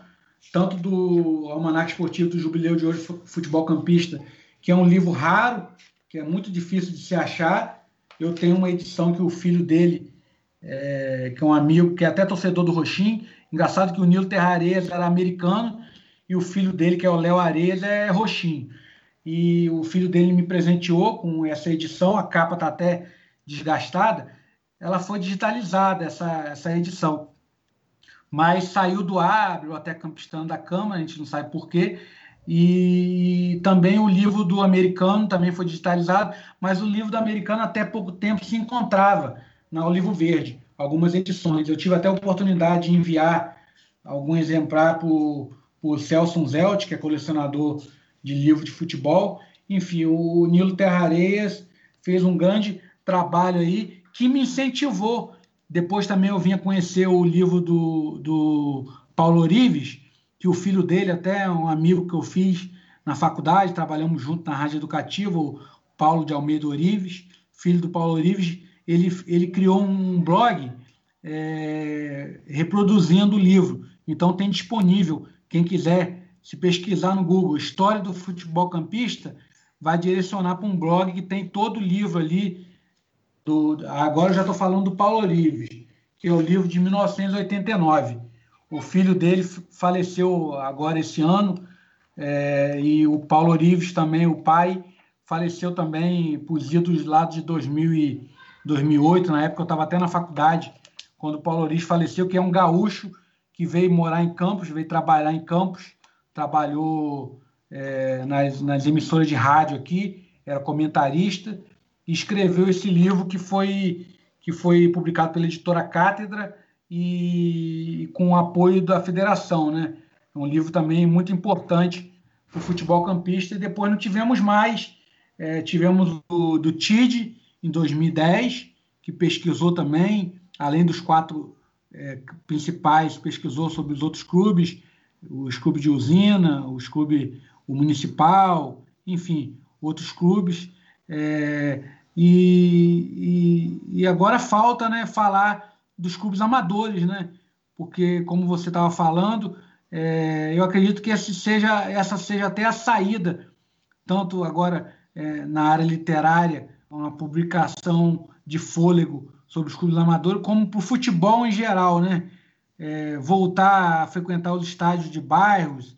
D: tanto do Almanac Esportivo do Jubileu de Hoje Futebol Campista, que é um livro raro, que é muito difícil de se achar. Eu tenho uma edição que o filho dele, é, que é um amigo, que é até torcedor do Roxim, engraçado que o Nilo Terra Areias era americano e o filho dele, que é o Léo Areias, é Roxim. E o filho dele me presenteou com essa edição, a capa está até desgastada, ela foi digitalizada, essa, essa edição. Mas saiu do ar, a Biblioteca Campistana da Câmara, a gente não sabe por quê, e também o livro do americano também foi digitalizado, mas o livro do americano até pouco tempo se encontrava na Olivo Verde, algumas edições. Eu tive até a oportunidade de enviar algum exemplar para o Celso Zelt, que é colecionador de livro de futebol. Enfim, o Nilo Terra Areias fez um grande trabalho aí que me incentivou. Depois também eu vinha conhecer o livro do, do Paulo Orives, que o filho dele, até um amigo que eu fiz na faculdade, trabalhamos junto na rádio educativa, o Paulo de Almeida Orives, filho do Paulo Orives, ele, ele criou um blog é, reproduzindo o livro. Então tem disponível, quem quiser se pesquisar no Google História do Futebol Campista, vai direcionar para um blog que tem todo o livro ali. Do, agora eu já estou falando do Paulo Orives, que é o livro de 1989. O filho dele faleceu agora esse ano, é, e o Paulo Orives também, o pai, faleceu também por idos lá de 2000 e 2008. Na época eu estava até na faculdade, quando o Paulo Orives faleceu, que é um gaúcho que veio morar em Campos, veio trabalhar em Campos, trabalhou é, nas, nas emissoras de rádio aqui, era comentarista, e escreveu esse livro que foi, que foi publicado pela editora Cátedra e com o apoio da federação, né? Um livro também muito importante para o futebol campista. E depois não tivemos mais. É, tivemos o do TID em 2010, que pesquisou também, além dos quatro é, principais, pesquisou sobre os outros clubes, os clubes de usina, os clubes o municipal, enfim, outros clubes. É, e, e, e, agora falta né, falar dos clubes amadores, né? Porque, como você estava falando, é, eu acredito que seja, essa seja até a saída, tanto agora é, na área literária, uma publicação de fôlego sobre os clubes amadores, como para o futebol em geral, né? É, voltar a frequentar os estádios de bairros.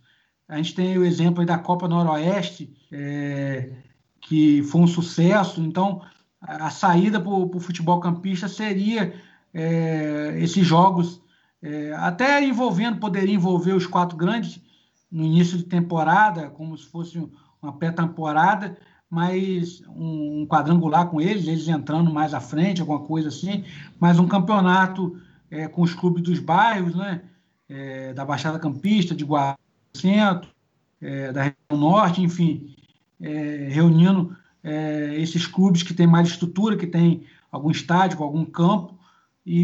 D: A gente tem o exemplo da Copa Noroeste, é, que foi um sucesso. Então, a, saída para o futebol campista seria é, esses jogos, é, até envolvendo, poderia envolver os quatro grandes no início de temporada, como se fosse uma pré-temporada, mas um, quadrangular com eles, eles entrando mais à frente, alguma coisa assim, mas um campeonato é, com os clubes dos bairros, né? É, da Baixada Campista, de Guarulhos Centro, é, da região norte, enfim, é, reunindo é, esses clubes que têm mais estrutura, que têm algum estádio, algum campo, e,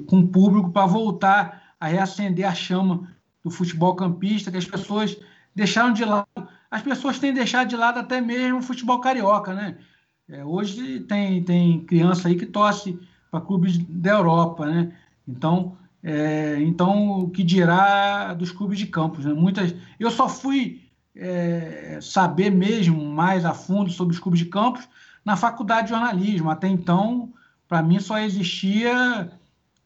D: e com público para voltar a reacender a chama do futebol campista, que as pessoas deixaram de lado. As pessoas têm deixado de lado até mesmo o futebol carioca, né? É, hoje tem, tem criança aí que torce para clubes da Europa, né? Então, é, então o que dirá dos clubes de campos? Né? Muitas, eu só fui é, saber mesmo mais a fundo sobre os clubes de campos na faculdade de jornalismo. Até então, para mim só existia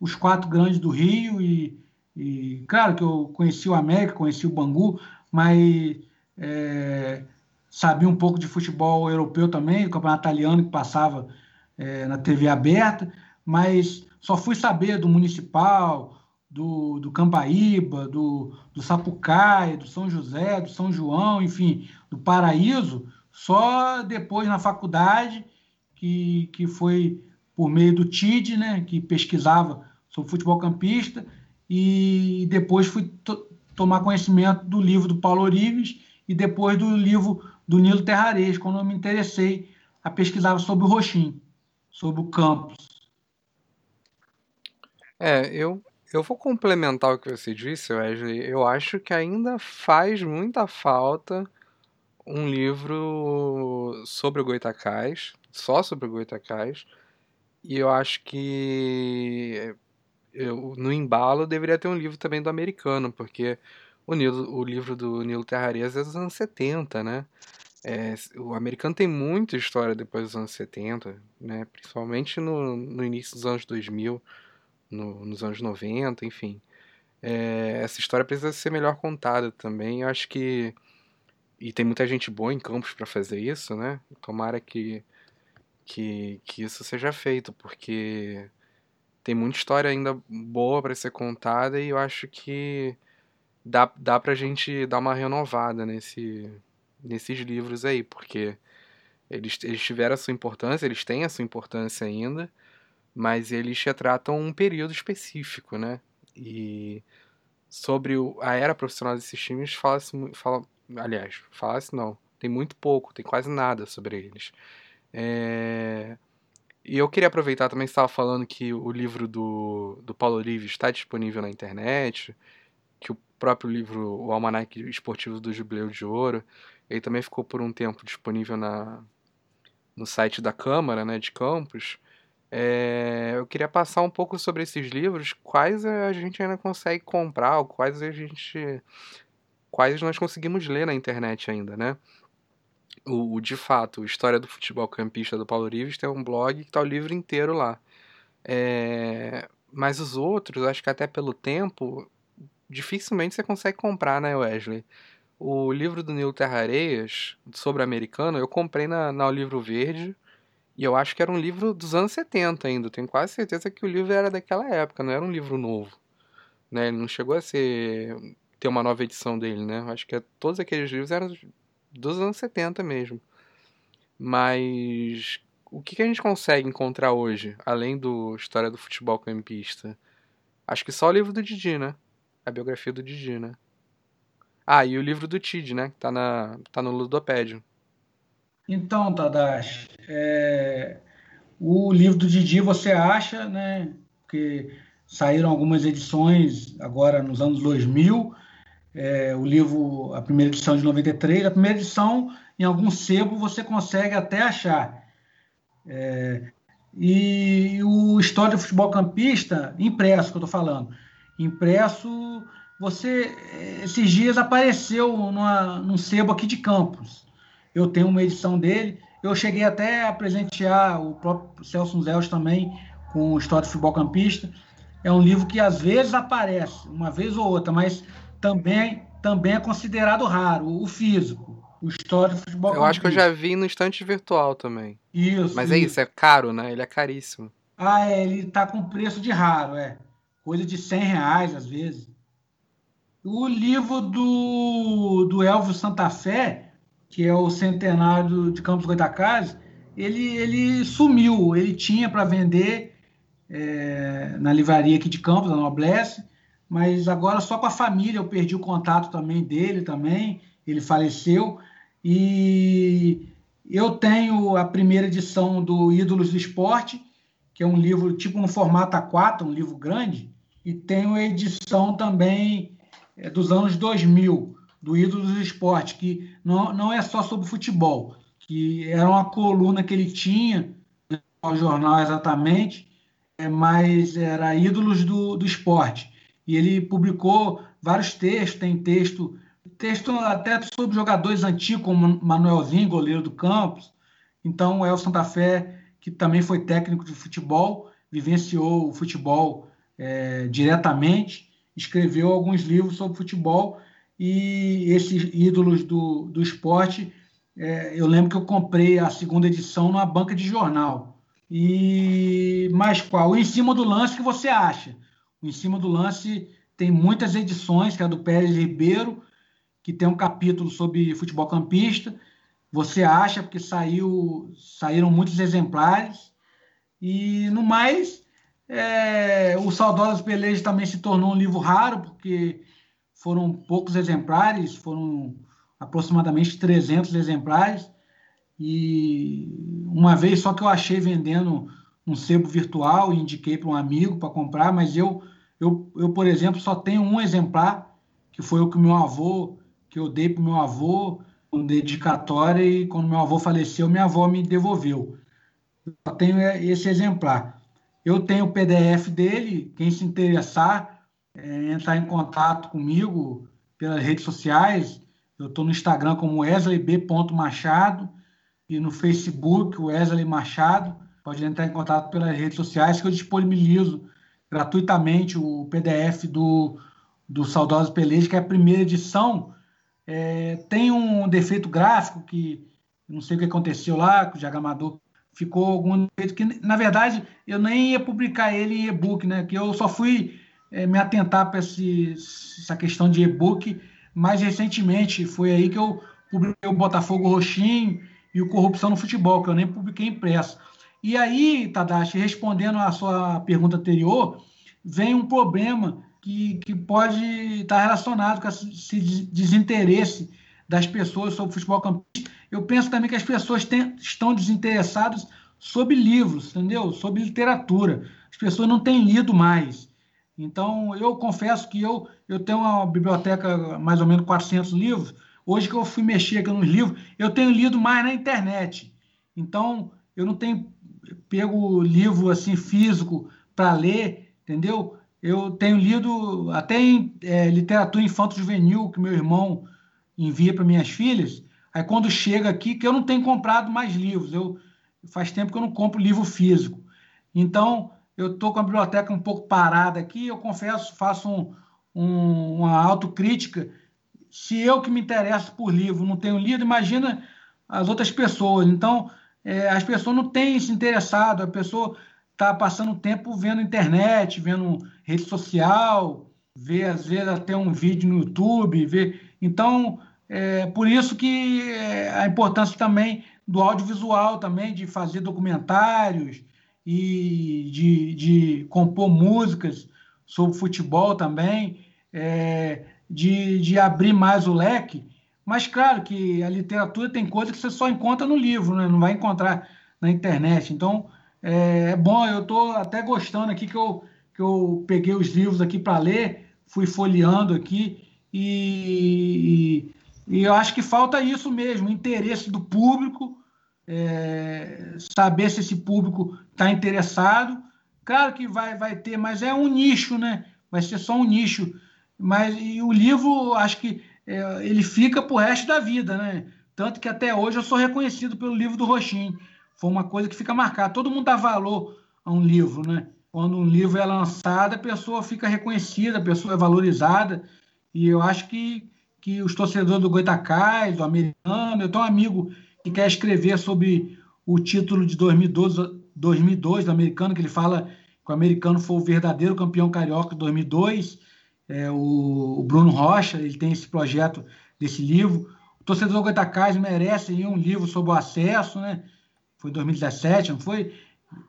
D: os quatro grandes do Rio e, e, claro que eu conheci o América, conheci o Bangu, mas é, sabia um pouco de futebol europeu também, do campeonato italiano que passava é, na TV aberta, mas só fui saber do Municipal, do, do Cambaíba, do, do Sapucaia, do São José, do São João, enfim, do Paraíso, só depois na faculdade, que, que foi por meio do TID, né, que pesquisava sobre futebol campista, e depois fui to tomar conhecimento do livro do Paulo Orives e depois do livro do Nilo Terrares, quando eu me interessei a pesquisar sobre o Roxim, sobre o campus.
B: É, eu, eu vou complementar o que você disse, Wesley. Eu acho que ainda faz muita falta um livro sobre o Goitacás, só sobre o Goitacás, e eu acho que eu, no embalo deveria ter um livro também do americano, porque o, Nilo, o livro do Nilo Terrarias é dos anos 70, né? É, o americano tem muita história depois dos anos 70, né? principalmente no, no início dos anos 2000, no, nos anos 90, enfim. É, essa história precisa ser melhor contada também. Eu acho que. E tem muita gente boa em campos para fazer isso, né? Tomara que que, que isso seja feito, porque tem muita história ainda boa para ser contada e eu acho que dá, dá pra gente dar uma renovada nesse, nesses livros aí, porque eles, eles tiveram a sua importância, eles têm a sua importância ainda, mas eles retratam um período específico, né? E sobre o, a era profissional desses times fala-se, fala, aliás, fala-se não, tem muito pouco, tem quase nada sobre eles. É... E eu queria aproveitar também, estava falando que o livro do, do Paulo Olives está disponível na internet. Que o próprio livro O Almanac Esportivo do Jubileu de Ouro, ele também ficou por um tempo disponível na, no site da Câmara né, de Campos. É, eu queria passar um pouco sobre esses livros, quais a gente ainda consegue comprar, ou quais a gente. quais nós conseguimos ler na internet ainda, né? O, o de fato, História do Futebol Campista do Paulo Rives tem um blog que está o livro inteiro lá. É, mas os outros, acho que até pelo tempo, dificilmente você consegue comprar, né, Wesley? O livro do Nilo Terra Areias, sobre americano, eu comprei na, na Livro Verde, e eu acho que era um livro dos anos 70 ainda. tenho quase certeza que o livro era daquela época, não era um livro novo. Né? Ele não chegou a ser ter uma nova edição dele, né? Acho que todos aqueles livros eram dos anos 70 mesmo. Mas o que, que a gente consegue encontrar hoje, além do História do Futebol Campista? Acho que só o livro do Didi, né? A biografia do Didi, né? Ah, e o livro do Tid, né? Que tá, na, tá no Ludopédio.
D: Então, Tadashi, é, o livro do Didi você acha, né? Porque saíram algumas edições agora nos anos 2000. É, o livro, a primeira edição de 93, a primeira edição, em algum sebo, você consegue até achar. É, e o História do Futebol Campista, impresso, que eu estou falando, impresso, você, esses dias apareceu numa, num sebo aqui de Campos eu tenho uma edição dele. Eu cheguei até a presentear o próprio Celso Zéus também com História de Futebol Campista. É um livro que às vezes aparece, uma vez ou outra, mas também, também é considerado raro, o físico. O História de Futebol
B: Eu
D: Campista.
B: acho que eu já vi no estante virtual também.
D: Isso.
B: Mas é isso, é caro, né? Ele é caríssimo.
D: Ah, é, ele tá com preço de raro, é. Coisa de 100 reais, às vezes. O livro do, do Elvio Santa Fé, que é o centenário de Campos Goitacazes, ele, ele sumiu. Ele tinha para vender é, na livraria aqui de Campos, da Noblesse, mas agora só com a família eu perdi o contato também dele também. Ele faleceu e eu tenho a primeira edição do Ídolos do Esporte, que é um livro tipo no formato A4, um livro grande, e tenho a edição também é, dos anos 2000, do ídolo do esporte, que não, não é só sobre futebol, que era uma coluna que ele tinha no jornal exatamente, é, mas era ídolos do, do esporte. E ele publicou vários textos, tem texto, texto até sobre jogadores antigos, como Manuelzinho, goleiro do Campos. Então, o El Santa Fé, que também foi técnico de futebol, vivenciou o futebol é, diretamente, escreveu alguns livros sobre futebol e esses ídolos do, do esporte, é, eu lembro que eu comprei a segunda edição numa banca de jornal. E mais qual? O Em Cima do Lance que você acha? O Em Cima do Lance tem muitas edições, que é do Pérez Ribeiro, que tem um capítulo sobre futebol campista. Você acha, porque saiu, saíram muitos exemplares. E no mais, é, o Saudosos Pelejas também se tornou um livro raro, porque foram poucos exemplares, foram aproximadamente 300 exemplares. E uma vez só que eu achei vendendo um sebo virtual e indiquei para um amigo para comprar, mas eu, eu, eu, por exemplo, só tenho um exemplar, que foi o que meu avô, que eu dei para meu avô, um dedicatória, e quando meu avô faleceu, minha avó me devolveu. Eu só tenho esse exemplar. Eu tenho o PDF dele, quem se interessar, é, entrar em contato comigo pelas redes sociais. Eu estou no Instagram como Wesley B. Machado e no Facebook Wesley Machado. Pode entrar em contato pelas redes sociais que eu disponibilizo gratuitamente o PDF do, do Saudosos Peleja, que é a primeira edição. É, tem um defeito gráfico que não sei o que aconteceu lá, que o Jagamador ficou algum defeito que, na verdade, eu nem ia publicar ele em e-book, né? Que eu só fui é, me atentar para essa questão de e-book mais recentemente. Foi aí que eu publiquei o Botafogo Roxinho e o Corrupção no Futebol, que eu nem publiquei impresso. E aí, Tadashi, respondendo à sua pergunta anterior, vem um problema que, que pode estar relacionado com esse desinteresse das pessoas sobre o futebol campista. Eu penso também que as pessoas têm, estão desinteressadas sobre livros, entendeu? Sobre literatura. As pessoas não têm lido mais. Então, eu confesso que eu, eu tenho uma biblioteca, mais ou menos 400 livros. Hoje que eu fui mexer aqui nos livros, eu tenho lido mais na internet. Então, eu não tenho pego livro assim físico para ler, entendeu? Eu tenho lido até em é, literatura infanto-juvenil, que meu irmão envia para minhas filhas. Aí, quando chega aqui, que eu não tenho comprado mais livros. Eu, faz tempo que eu não compro livro físico. Então, eu estou com a biblioteca um pouco parada aqui, eu confesso, faço um, um, uma autocrítica. Se eu que me interesso por livro não tenho lido, imagina as outras pessoas. Então, é, as pessoas não têm se interessado, a pessoa está passando tempo vendo internet, vendo rede social, vê às vezes até um vídeo no YouTube, vê. Então, é por isso que é, a importância também do audiovisual também, de fazer documentários, e de, de compor músicas sobre futebol também, é, de, de abrir mais o leque. Mas, claro, que a literatura tem coisas que você só encontra no livro, né? não vai encontrar na internet. Então, é, é bom, eu estou até gostando aqui que eu, que eu peguei os livros aqui para ler, fui folheando aqui e, e, eu acho que falta isso mesmo, interesse do público, é, saber se esse público está interessado. Claro que vai, vai ter, mas é um nicho, né? Vai ser só um nicho. Mas e o livro, acho que é, ele fica pro resto da vida, né? Tanto que até hoje eu sou reconhecido pelo livro do Roxinho. Foi uma coisa que fica marcada. Todo mundo dá valor a um livro, né? Quando um livro é lançado, a pessoa fica reconhecida, a pessoa é valorizada. E eu acho que, que os torcedores do Goitacás, do americano, eu tenho um amigo que quer escrever sobre o título de 2012, 2002 do americano, que ele fala que o americano foi o verdadeiro campeão carioca de 2002. É, o, o, Bruno Rocha, ele tem esse projeto desse livro. O torcedor Goitacás merece um livro sobre o acesso, né? Foi 2017, não foi?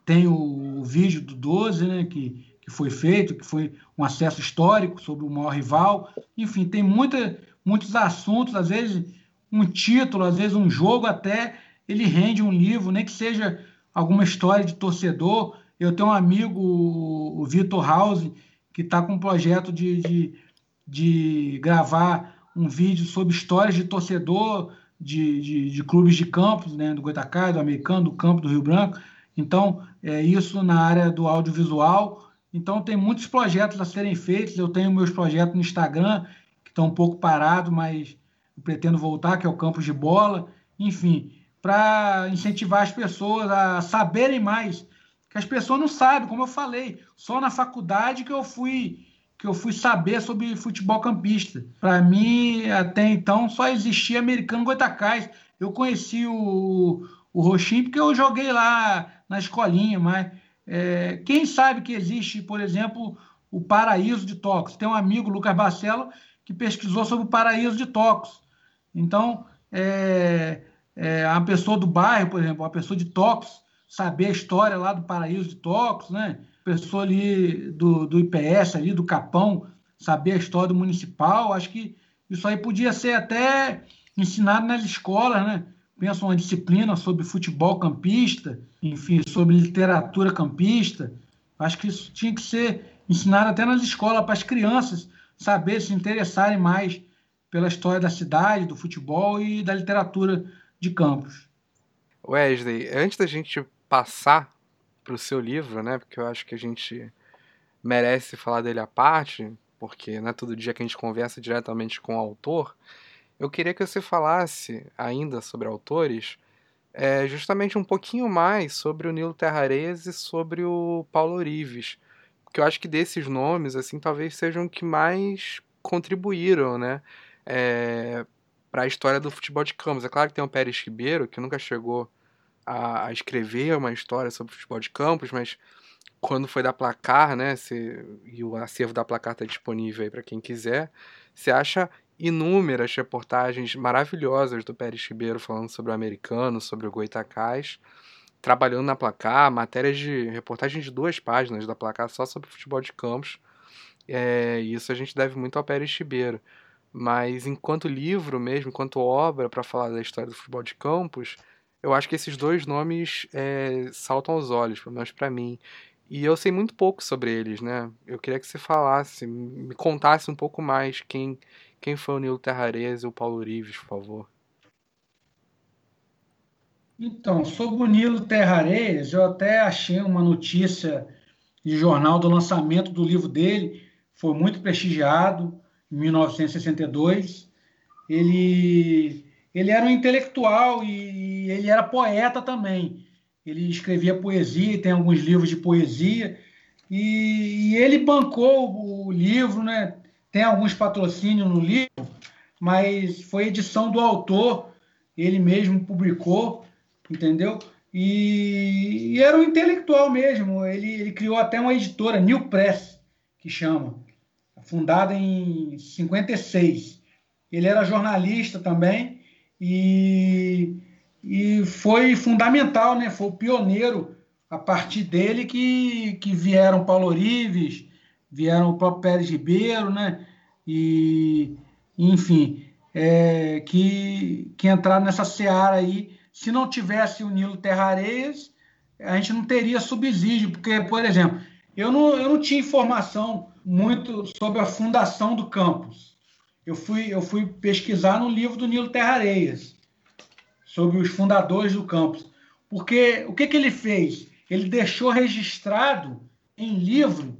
D: Tem o, o vídeo do 12, né? Que, que foi feito, que foi um acesso histórico sobre o maior rival. Enfim, tem muita, muitos assuntos, às vezes um título, às vezes um jogo até, ele rende um livro, nem que seja alguma história de torcedor. Eu tenho um amigo, o Vitor House, que está com um projeto de, de, de, gravar um vídeo sobre histórias de torcedor de, de, de clubes de campos, né, do Goitacai, do Americano, do Campo, do Rio Branco. Então, é isso na área do audiovisual. Então, tem muitos projetos a serem feitos. Eu tenho meus projetos no Instagram, estão um pouco parados, mas pretendo voltar, que é o Campos de Bola. Enfim, para incentivar as pessoas a saberem mais, que as pessoas não sabem, como eu falei, só na faculdade que eu fui que eu fui saber sobre futebol campista. Para mim, até então, só existia americano Goitacás. Eu conheci o, o Roxinho porque eu joguei lá na escolinha, mas é, quem sabe que existe, por exemplo, o Paraíso de Tocos. Tem um amigo, Lucas Barcelo, que pesquisou sobre o Paraíso de Tocos. Então, é, é, a pessoa do bairro, por exemplo, a pessoa de Tocos, saber a história lá do paraíso de Tocos, né? Pessoa ali do, do IPS, ali do Capão, saber a história do municipal. Acho que isso aí podia ser até ensinado nas escolas, né? Pensa uma disciplina sobre futebol campista, enfim, sobre literatura campista. Acho que isso tinha que ser ensinado até nas escolas para as crianças saber se interessarem mais pela história da cidade, do futebol e da literatura de Campos.
B: Wesley, antes da gente passar para o seu livro, né? Porque eu acho que a gente merece falar dele à parte, porque não é todo dia que a gente conversa diretamente com o autor. Eu queria que você falasse ainda sobre autores, é, justamente um pouquinho mais sobre o Nilo Terrares e sobre o Paulo Orives, porque eu acho que desses nomes, assim, talvez sejam que mais contribuíram, né? É, para a história do futebol de campos. É claro que tem o Pérez Ribeiro, que nunca chegou a, a, escrever uma história sobre futebol de campos, mas quando foi da placar, né, se, e o acervo da placar está disponível aí para quem quiser, você acha inúmeras reportagens maravilhosas do Pérez Ribeiro falando sobre o americano, sobre o Goitacás, trabalhando na placar, matérias de reportagem de duas páginas da placar só sobre futebol de campos. É, isso a gente deve muito ao Pérez Ribeiro. Mas enquanto livro mesmo, enquanto obra para falar da história do futebol de campos, eu acho que esses dois nomes é, saltam aos olhos, pelo menos para mim. E eu sei muito pouco sobre eles, né? Eu queria que você falasse, me contasse um pouco mais quem, quem foi o Nilo Terrares e o Paulo Rives, por favor.
D: Então, sobre o Nilo Terrares, eu até achei uma notícia de jornal do lançamento do livro dele, foi muito prestigiado, em 1962. Ele, ele era um intelectual e ele era poeta também. Ele escrevia poesia, tem alguns livros de poesia, e, e ele bancou o livro, né? tem alguns patrocínios no livro, mas foi edição do autor, ele mesmo publicou, entendeu? E, e era um intelectual mesmo, ele, ele criou até uma editora, New Press, que chama, fundada em 56. Ele era jornalista também e e foi fundamental, né? Foi o pioneiro a partir dele que, que vieram Paulo Orives, vieram o próprio Pérez Ribeiro, né? E, enfim, é, que, que entraram nessa seara aí. Se não tivesse o Nilo Terra Areias, a gente não teria subsídio, porque, por exemplo, eu não, eu não tinha informação muito sobre a fundação do campus. Eu fui, eu fui pesquisar no livro do Nilo Terra Areias sobre os fundadores do campus. Porque o que, que ele fez? Ele deixou registrado em livro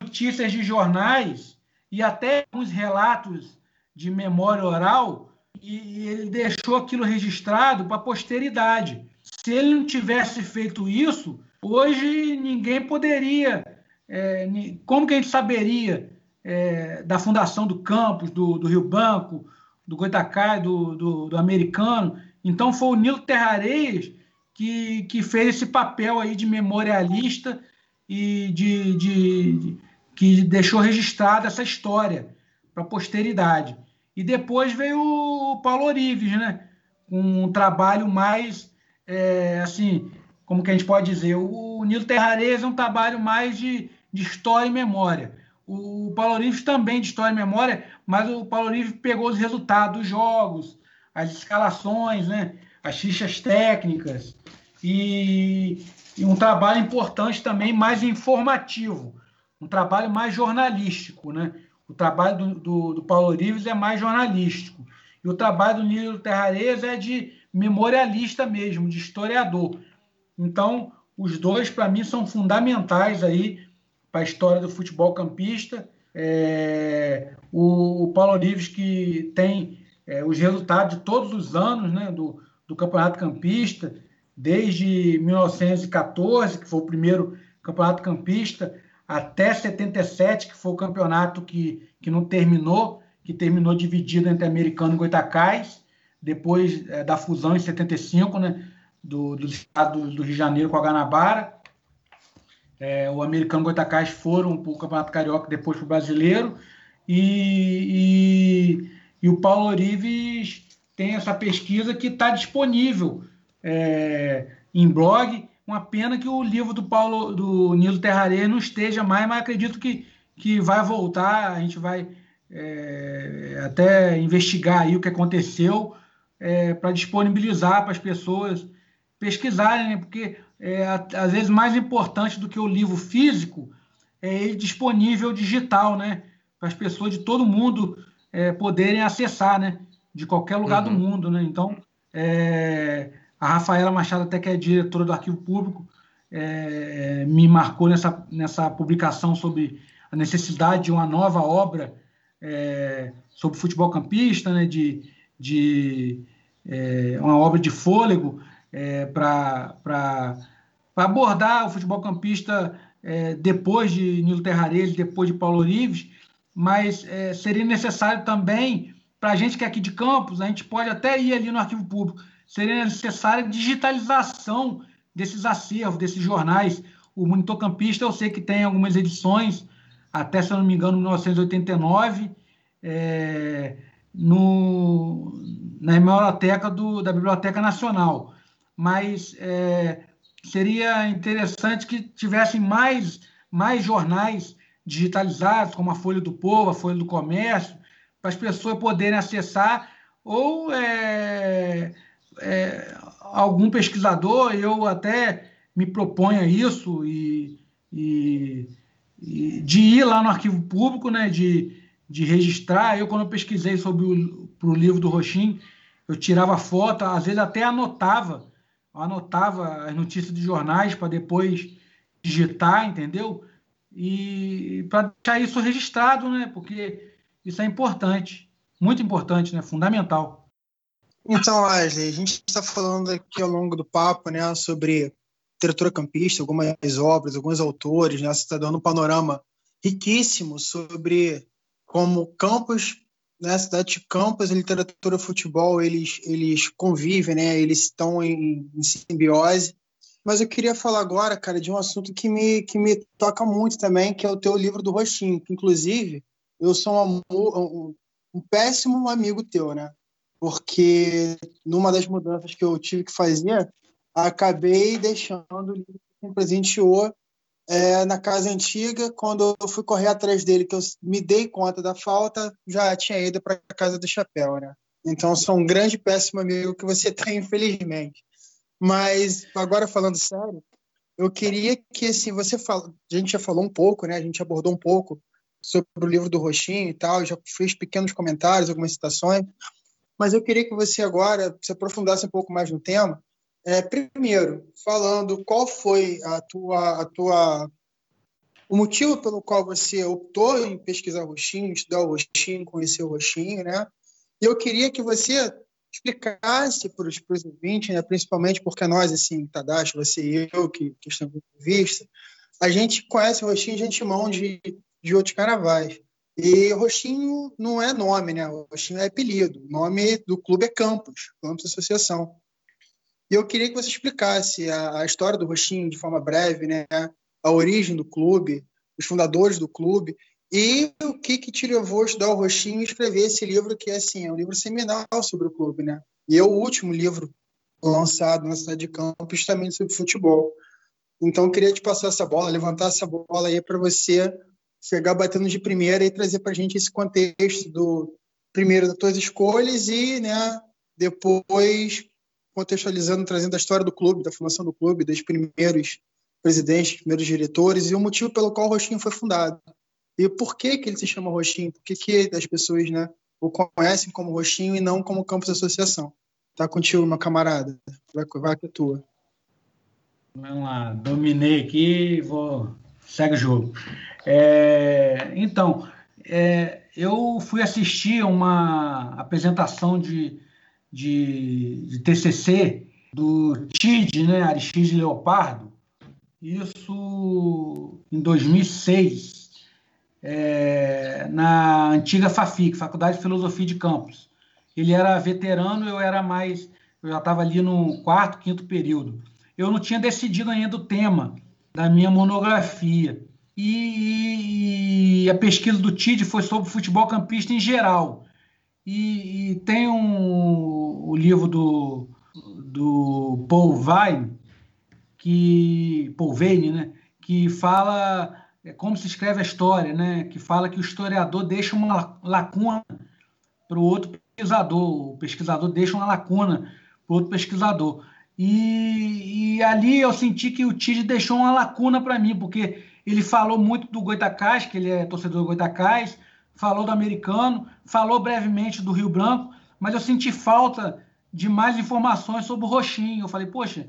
D: notícias de jornais e até alguns relatos de memória oral, e ele deixou aquilo registrado para a posteridade. Se ele não tivesse feito isso, hoje ninguém poderia. É, como que a gente saberia é, da fundação do campus, do, do Rio Banco, do Goitacai, do, do, do Americano? Então foi o Nilo Terrareias que, que fez esse papel aí de memorialista e de, de, de que deixou registrada essa história para a posteridade. E depois veio o Paulo Orives, né? Um trabalho mais, é, assim, como que a gente pode dizer, o Nilo Terrareias é um trabalho mais de, de história e memória. O Paulo Orives também de história e memória, mas o Paulo Orives pegou os resultados dos jogos, as escalações, né? as fichas técnicas e, e um trabalho importante também mais informativo, um trabalho mais jornalístico. Né? O trabalho do, do, do Paulo Orives é mais jornalístico. E o trabalho do Nilo Terrares é de memorialista mesmo, de historiador. Então, os dois, para mim, são fundamentais aí para a história do futebol campista. É, o, o Paulo Orives, que tem é, os resultados de todos os anos né, do, do Campeonato Campista, desde 1914, que foi o primeiro Campeonato Campista, até 77, que foi o campeonato que, que não terminou, que terminou dividido entre Americano e Goitacás, depois é, da fusão em 75, né, do, do estado do Rio de Janeiro com a Guanabara. É, o Americano e Goitacás foram para o Campeonato Carioca, depois para o Brasileiro. E, e e o Paulo Orives tem essa pesquisa que está disponível é, em blog. Uma pena que o livro do Paulo do Nilo Terraré não esteja mais, mas acredito que, que vai voltar. A gente vai é, até investigar aí o que aconteceu é, para disponibilizar para as pessoas pesquisarem, né? porque é, às vezes mais importante do que o livro físico é ele disponível digital, né? Para as pessoas de todo mundo é, poderem acessar, né? De qualquer lugar uhum. do mundo, né? Então, é, a Rafaela Machado, até que é diretora do Arquivo Público, é, me marcou nessa, nessa publicação sobre a necessidade de uma nova obra é, sobre futebol campista, né? De, de é, uma obra de fôlego é, para abordar o futebol campista é, depois de Nilo Terrarese, depois de Paulo Orives, mas é, seria necessário também, para a gente que é aqui de Campos, a gente pode até ir ali no arquivo público, seria necessária digitalização desses acervos, desses jornais. O Monitor Campista, eu sei que tem algumas edições, até, se eu não me engano, 1989, é, no, na biblioteca do, da Biblioteca Nacional. Mas é, seria interessante que tivessem mais, mais jornais digitalizados, como a Folha do Povo, a Folha do Comércio, para as pessoas poderem acessar, ou é, é, algum pesquisador, eu até me proponho a isso, e, e, e de ir lá no arquivo público, né, de, de registrar. Eu, quando eu pesquisei sobre o pro livro do Roxin, eu tirava foto, às vezes até anotava, anotava as notícias de jornais para depois digitar, entendeu? E para deixar isso registrado, né? Porque isso é importante, muito importante, né? Fundamental.
C: Então, Wesley, a gente está falando aqui ao longo do papo, né, sobre literatura campista, algumas obras, alguns autores, né? Você está dando um panorama riquíssimo sobre como Campos, né, cidade de Campos, literatura futebol, eles, eles convivem, né? Eles estão em, em simbiose. Mas eu queria falar agora, cara, de um assunto que me, que me toca muito também, que é o teu livro do Roxinho. Que, inclusive, eu sou um, um, um péssimo amigo teu, né? Porque numa das mudanças que eu tive que fazer, acabei deixando o livro que me presenteou é, na casa antiga. Quando eu fui correr atrás dele, que eu me dei conta da falta, já tinha ido para a casa do chapéu, né? Então, sou um grande péssimo amigo que você tem, infelizmente. Mas, agora falando sério, eu queria que, assim, você fala... A gente já falou um pouco, né? A gente abordou um pouco sobre o livro do Roxinho e tal, já fez pequenos comentários, algumas citações, mas eu queria que você agora se aprofundasse um pouco mais no tema, é, primeiro, falando qual foi a tua, a tua, o motivo pelo qual você optou em pesquisar o roxinho, estudar o roxinho, conhecer o roxinho, né? E eu queria que você explicasse para os ouvintes, né, principalmente porque nós, assim, Tadashi, você e eu, que, que estamos em vista, a gente conhece o roxinho de antemão de, de outros carnavais. E Roxinho não é nome, né? Roxinho é apelido. O nome do clube é Campos, Campos Associação. E eu queria que você explicasse a, a história do Roxinho de forma breve, né? a origem do clube, os fundadores do clube, e o que, que te levou a estudar o Roxinho e escrever esse livro, que é, assim, é um livro seminal sobre o clube. Né? E é o último livro lançado na cidade de Campos, justamente sobre futebol. Então, eu queria te passar essa bola, levantar essa bola aí para você chegar batendo de primeira e trazer para a gente esse contexto do primeiro das tuas escolhas e, né, depois contextualizando, trazendo a história do clube, da formação do clube, dos primeiros presidentes, primeiros diretores e o motivo pelo qual o Roxinho foi fundado. E por que que ele se chama Roxinho? Por que, que as pessoas né, o conhecem como Roxinho e não como Campos Associação? Tá contigo, meu camarada. Vai, vai que é tua.
D: Vamos lá, dominei aqui, vou segue o jogo. É, então, é, eu fui assistir uma apresentação de de, de TCC do TID, né, Aristide Leopardo, isso em 2006, é, na antiga FAFIC, Faculdade de Filosofia de Campos. Ele era veterano, eu era mais, eu já estava ali no quarto, quinto período. Eu não tinha decidido ainda o tema da minha monografia. E, e a pesquisa do TID foi sobre futebol campista em geral. E, e tem um, o livro do, do Paul Vine, que, Paul Vane, né, que fala é, como se escreve a história, né, que fala que o historiador deixa uma lacuna para o outro pesquisador, o pesquisador deixa uma lacuna para o outro pesquisador. E, e, ali eu senti que o Tide deixou uma lacuna para mim, porque ele falou muito do Goitacás, que ele é torcedor do Goitacás, falou do americano, falou brevemente do Rio Branco, mas eu senti falta de mais informações sobre o Roxinho. Eu falei, poxa,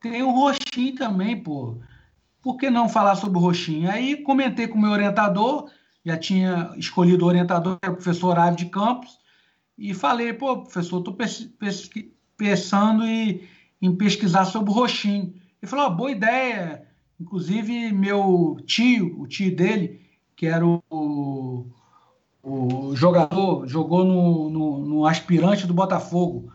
D: tem o Roxinho também, pô. Por que não falar sobre o Roxinho? Aí comentei com o meu orientador, já tinha escolhido o orientador, que era o professor Ávio de Campos, e falei, pô, professor, estou pensando em, em, pesquisar sobre o Roxinho. Ele falou, oh, boa ideia. Inclusive, meu tio, o tio dele, que era o, o jogador jogou no, no, no aspirante do Botafogo.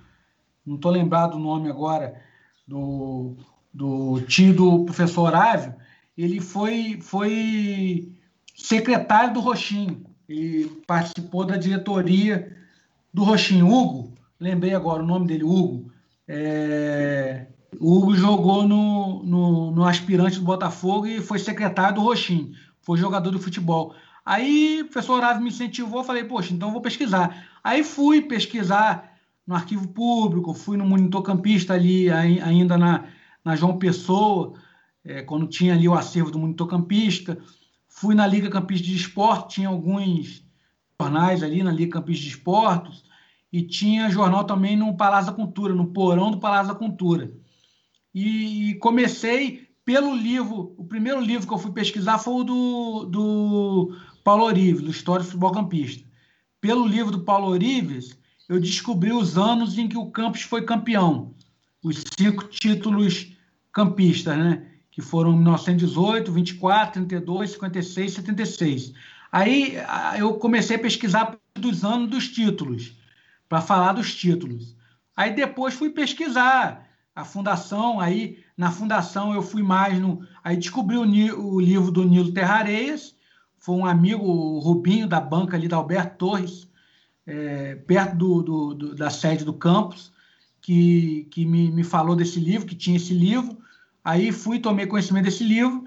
D: Não estou lembrado o nome agora do, do tio do professor Ávio. Ele foi, foi secretário do Roxinho e participou da diretoria do Roxinho. Hugo, lembrei agora o nome dele, Hugo. É, o Hugo jogou no, no, no aspirante do Botafogo e foi secretário do Roxinho. Foi jogador de futebol. Aí o professor Horácio me incentivou, falei, poxa, então vou pesquisar. Aí fui pesquisar no arquivo público, fui no monitor campista ali, ainda na, na João Pessoa, é, quando tinha ali o acervo do Monitor Campista. Fui na Liga Campista de Esporte, tinha alguns jornais ali na Liga Campista de Esportes, e tinha jornal também no Palácio da Cultura, no porão do Palácio da Cultura. E comecei pelo livro, o primeiro livro que eu fui pesquisar foi o do, do Paulo Orives, do História do Futebol Campista. Pelo livro do Paulo Orives, eu descobri os anos em que o Campos foi campeão, os cinco títulos campistas, né? Que foram 1918, 24, 32, 56, 76. Aí eu comecei a pesquisar dos anos dos títulos, para falar dos títulos. Aí depois fui pesquisar a fundação, aí na fundação eu fui mais no. Aí descobri o, o livro do Nilo Terrareias, foi um amigo, o Rubinho, da banca ali da Alberto Torres, é, perto do, do, do, da sede do campus, que, que me, me falou desse livro, que tinha esse livro. Aí fui, tomei conhecimento desse livro,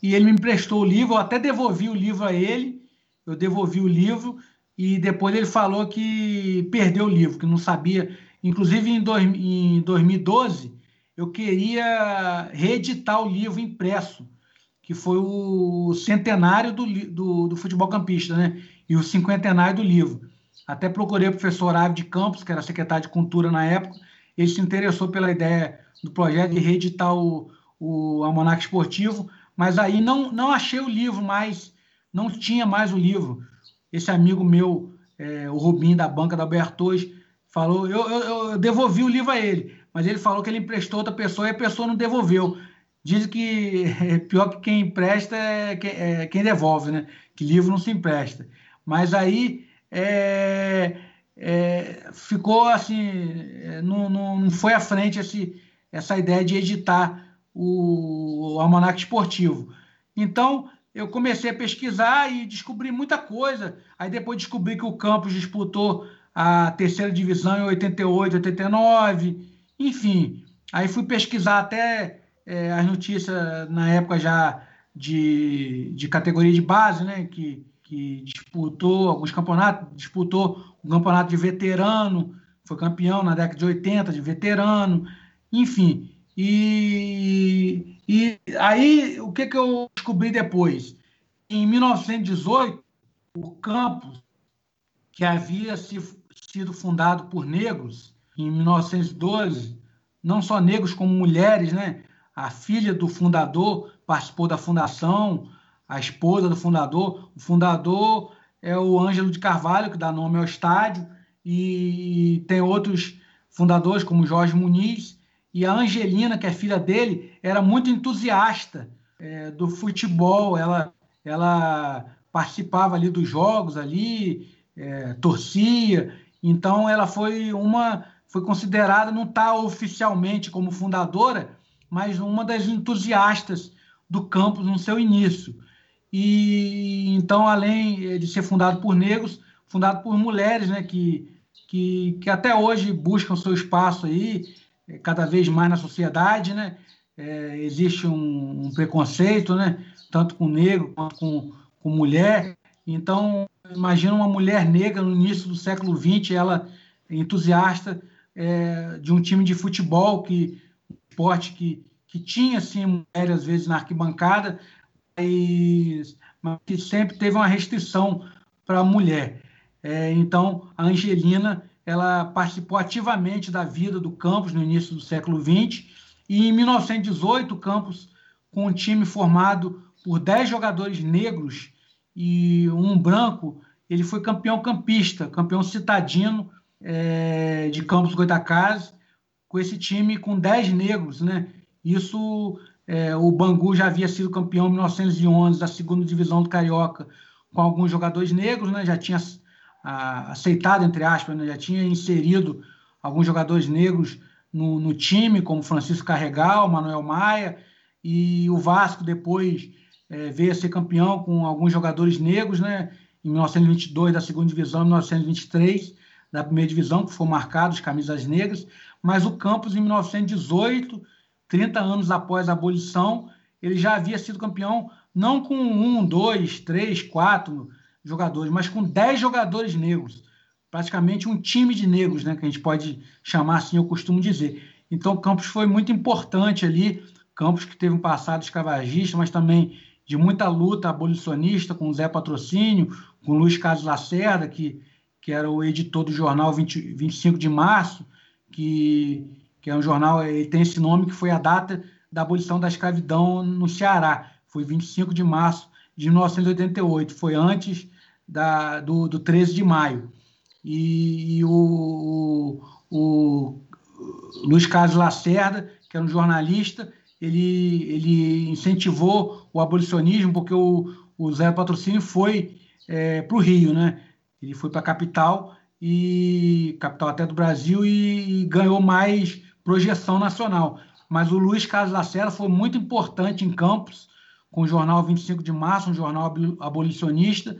D: e ele me emprestou o livro, eu até devolvi o livro a ele, eu devolvi o livro, e depois ele falou que perdeu o livro, que não sabia. Inclusive, em, dois, em 2012, eu queria reeditar o livro impresso, que foi o centenário do, do, do futebol campista, né? E o cinquentenário do livro. Até procurei o professor Ave de Campos, que era secretário de Cultura na época, ele se interessou pela ideia do projeto de reeditar o, o Almanac Esportivo, mas aí não, não achei o livro mais, não tinha mais o livro. Esse amigo meu, é, o Rubinho da banca da Albertois, falou, eu, eu, eu, devolvi o livro a ele, mas ele falou que ele emprestou outra pessoa e a pessoa não devolveu. Dizem que é pior que quem empresta é, é quem devolve, né? Que livro não se empresta. Mas aí é, é, ficou assim, é, não, não, não, foi à frente esse, essa ideia de editar o, o almanac esportivo. Então, eu comecei a pesquisar e descobri muita coisa. Aí depois descobri que o Campos disputou a terceira divisão em 88, 89, enfim. Aí fui pesquisar até é, as notícias na época já de, de categoria de base, né? Que que disputou alguns campeonatos, disputou o campeonato de veterano, foi campeão na década de 80 de veterano, enfim. E, e aí, o que, que eu descobri depois? Em 1918, o campus, que havia se, sido fundado por negros, em 1912, não só negros como mulheres, né? A filha do fundador participou da fundação, a esposa do fundador. O fundador é o Ângelo de Carvalho, que dá nome ao estádio, e tem outros fundadores, como Jorge Muniz. E a Angelina, que é filha dele, era muito entusiasta é, do futebol. Ela, ela participava ali dos jogos ali, é, torcia. Então ela foi uma foi considerada não está oficialmente como fundadora, mas uma das entusiastas do campus no seu início. E então, além de ser fundado por negros, fundado por mulheres, né, que, que, que até hoje buscam seu espaço aí, é, cada vez mais na sociedade, né? É, existe um, um, preconceito, né? Tanto com negro quanto com, com mulher. Então, imagina uma mulher negra no início do século XX, ela entusiasta é, de um time de futebol que esporte que, que tinha assim mulheres às vezes na arquibancada, mas, mas que sempre teve uma restrição para a mulher. É, então, a Angelina ela participou ativamente da vida do campus no início do século XX e em 1918 o campus com um time formado por 10 jogadores negros e um branco, ele foi campeão campista, campeão citadino é, de Campos Goitacazes, com esse time com 10 negros, né? Isso é, o Bangu já havia sido campeão em 1911 da segunda divisão do Carioca com alguns jogadores negros, né? já tinha a, aceitado, entre aspas, né? já tinha inserido alguns jogadores negros no, no, time, como Francisco Carregal, Manuel Maia, e o Vasco depois é, veio a ser campeão com alguns jogadores negros, né? em 1922 da segunda divisão, em 1923 da primeira divisão, que foram marcados camisas negras, mas o Campos em 1918 30 anos após a abolição, ele já havia sido campeão não com um, dois, três, quatro jogadores, mas com dez jogadores negros. Praticamente um time de negros, né, que a gente pode chamar assim, eu costumo dizer. Então, Campos foi muito importante ali Campos que teve um passado escravagista, mas também de muita luta abolicionista com o Zé Patrocínio, com o Luiz Carlos Lacerda, que, que era o editor do jornal 20, 25 de março, que, que é um jornal, ele tem esse nome, que foi a data da abolição da escravidão no Ceará. Foi 25 de março de 1988, foi antes da, do, do 13 de maio. E, e o, o, o, Luiz Carlos Lacerda, que era um jornalista, ele, ele incentivou o abolicionismo porque o, o Zé Patrocínio foi é, para o Rio, né? Ele foi para a capital e capital até do Brasil e, e, ganhou mais projeção nacional. Mas o Luiz Carlos Lacerda foi muito importante em Campos, com o jornal 25 de Março, um jornal abolicionista,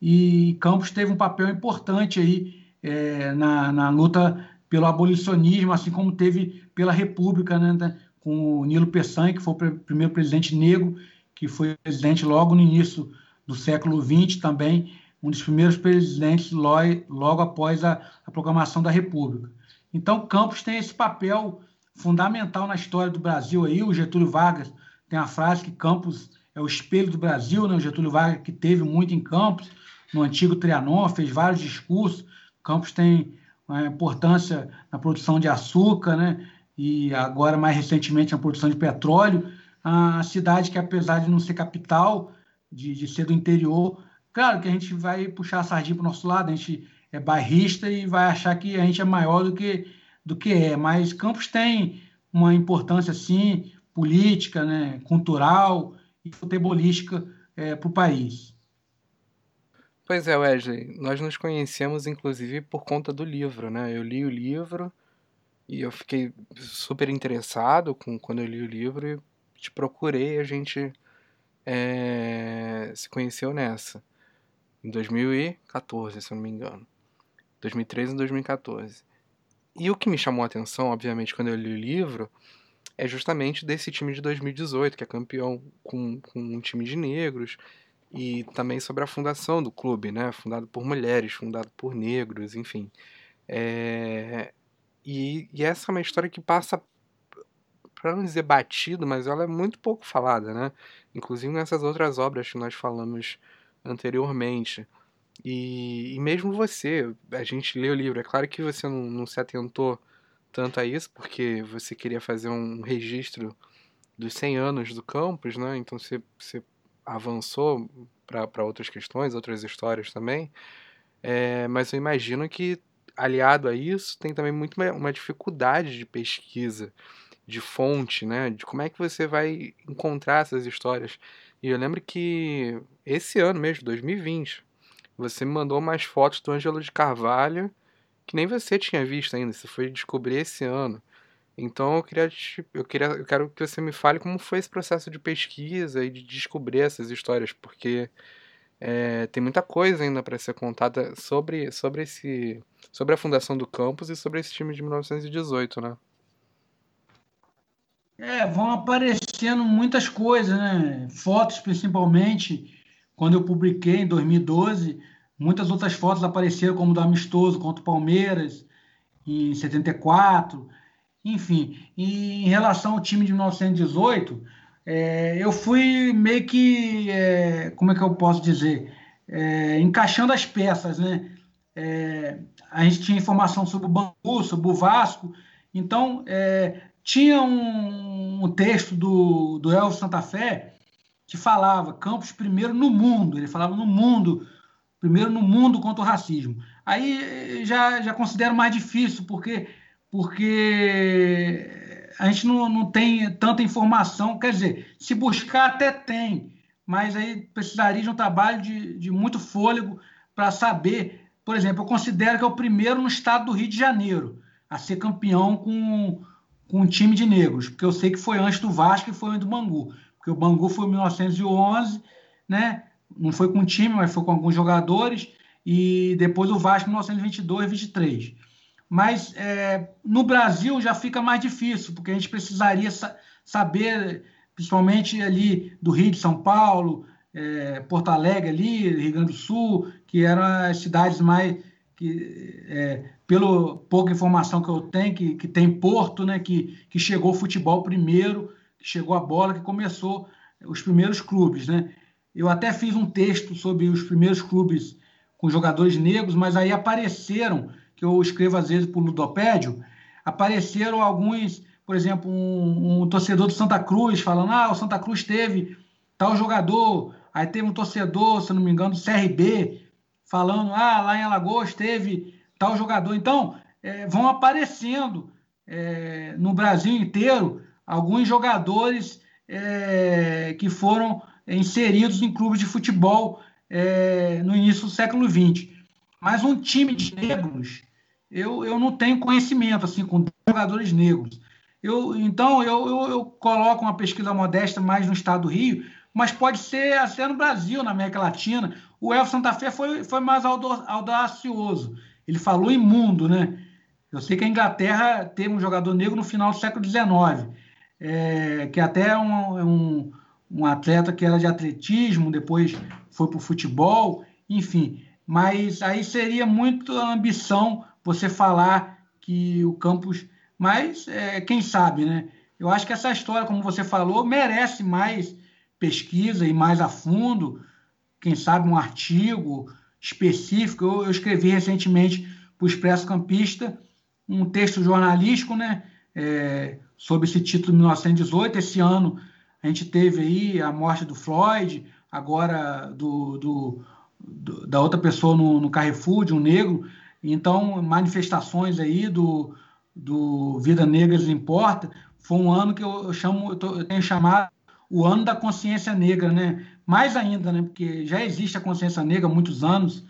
D: e Campos teve um papel importante aí é, na, na luta pelo abolicionismo, assim como teve pela República, né, com o Nilo Peçanha, que foi o primeiro presidente negro, que foi presidente logo no início do século XX também, um dos primeiros presidentes logo após a, a proclamação da República. Então, Campos tem esse papel fundamental na história do Brasil aí. O Getúlio Vargas tem a frase que Campos é o espelho do Brasil, né? O Getúlio Vargas que teve muito em Campos, no antigo Trianon, fez vários discursos. Campos tem uma importância na produção de açúcar, né? E agora mais recentemente na produção de petróleo. A cidade que apesar de não ser capital, de, de ser do interior, claro que a gente vai puxar a sardinha para o nosso lado, a gente é bairrista e vai achar que a gente é maior do que do que é, mas Campos tem uma importância sim política, né, cultural e futebolística é, para o país.
B: Pois é, Wesley, nós nos conhecemos inclusive por conta do livro, né? Eu li o livro e eu fiquei super interessado com quando eu li o livro e te procurei, a gente é, se conheceu nessa, em 2014, se eu não me engano. 2013 e 2014. E o que me chamou a atenção, obviamente, quando eu li o livro, é justamente desse time de 2018, que é campeão com, com um time de negros, e também sobre a fundação do clube, né? Fundado por mulheres, fundado por negros, enfim. É... E, e essa é uma história que passa, para não dizer batido, mas ela é muito pouco falada, né? Inclusive nessas outras obras que nós falamos anteriormente. E, e mesmo você, a gente lê o livro, é claro que você não, não se atentou tanto a isso, porque você queria fazer um registro dos 100 anos do campus, né? Então você, você avançou para outras questões, outras histórias também. É, mas eu imagino que, aliado a isso, tem também muito uma, uma dificuldade de pesquisa, de fonte, né? De como é que você vai encontrar essas histórias. E eu lembro que esse ano mesmo, 2020, você me mandou mais fotos do Ângelo de Carvalho que nem você tinha visto ainda, você foi descobrir esse ano. Então eu queria, eu queria, eu quero que você me fale como foi esse processo de pesquisa e de descobrir essas histórias, porque é, tem muita coisa ainda para ser contada sobre, sobre esse, sobre a fundação do campus e sobre esse time de 1918, né?
D: É, vão aparecendo muitas coisas, né? Fotos principalmente quando eu publiquei em 2012, muitas outras fotos apareceram, como do amistoso contra o Palmeiras, em 74. Enfim, e em relação ao time de 1918, é, eu fui meio que, é, como é que eu posso dizer, é, encaixando as peças, né? É, a gente tinha informação sobre o Bangu, sobre o Vasco, então é, tinha um, um, texto do, do Elvis Santa Fé que falava Campos primeiro no mundo, ele falava no mundo, primeiro no mundo contra o racismo. Aí já, já considero mais difícil, porque, porque a gente não, não tem tanta informação, quer dizer, se buscar até tem, mas aí precisaria de um trabalho de, de muito fôlego para saber. Por exemplo, eu considero que é o primeiro no estado do Rio de Janeiro a ser campeão com, com um time de negros, porque eu sei que foi antes do Vasco e foi antes do Bangu porque o Bangu foi em 1911, né? Não foi com time, mas foi com alguns jogadores, e depois o Vasco em 1922 e 23. Mas é, no Brasil já fica mais difícil, porque a gente precisaria sa saber, principalmente ali do Rio de São Paulo, é, Porto Alegre ali, Rio Grande do Sul, que eram as cidades mais que é, pelo pouca informação que eu tenho, que, que tem Porto, né, que, que chegou o futebol primeiro chegou a bola, que começou os primeiros clubes, né? Eu até fiz um texto sobre os primeiros clubes com jogadores negros, mas aí apareceram, que eu escrevo às vezes por Ludopédio, apareceram alguns, por exemplo, um, um, torcedor do Santa Cruz falando, ah, o Santa Cruz teve tal jogador, aí teve um torcedor, se não me engano, do CRB, falando, ah, lá em Alagoas teve tal jogador. Então, é, vão aparecendo é, no Brasil inteiro alguns jogadores é, que foram inseridos em clubes de futebol é, no início do século XX. Mas um time de negros, eu, eu não tenho conhecimento assim com jogadores negros. Eu, então, eu, eu, eu, coloco uma pesquisa modesta mais no estado do Rio, mas pode ser até no Brasil, na América Latina. O Elfo Santa Fé foi, foi mais audacioso. Ele falou imundo, né? Eu sei que a Inglaterra teve um jogador negro no final do século XIX, é, que até é um, um, um atleta que era de atletismo, depois foi para o futebol, enfim. Mas aí seria muito ambição você falar que o campus. Mas é, quem sabe, né? Eu acho que essa história, como você falou, merece mais pesquisa e mais a fundo. Quem sabe um artigo específico. Eu, eu escrevi recentemente para o Expresso Campista um texto jornalístico, né? É, sobre esse título de 1918. Esse ano a gente teve aí a morte do Floyd, agora do, do, do da outra pessoa no, no, Carrefour, de um negro. Então, manifestações aí do, do Vida Negras Importa. Foi um ano que eu, eu chamo, eu, tô, eu tenho chamado o ano da consciência negra, né? Mais ainda, né? Porque já existe a consciência negra há muitos anos,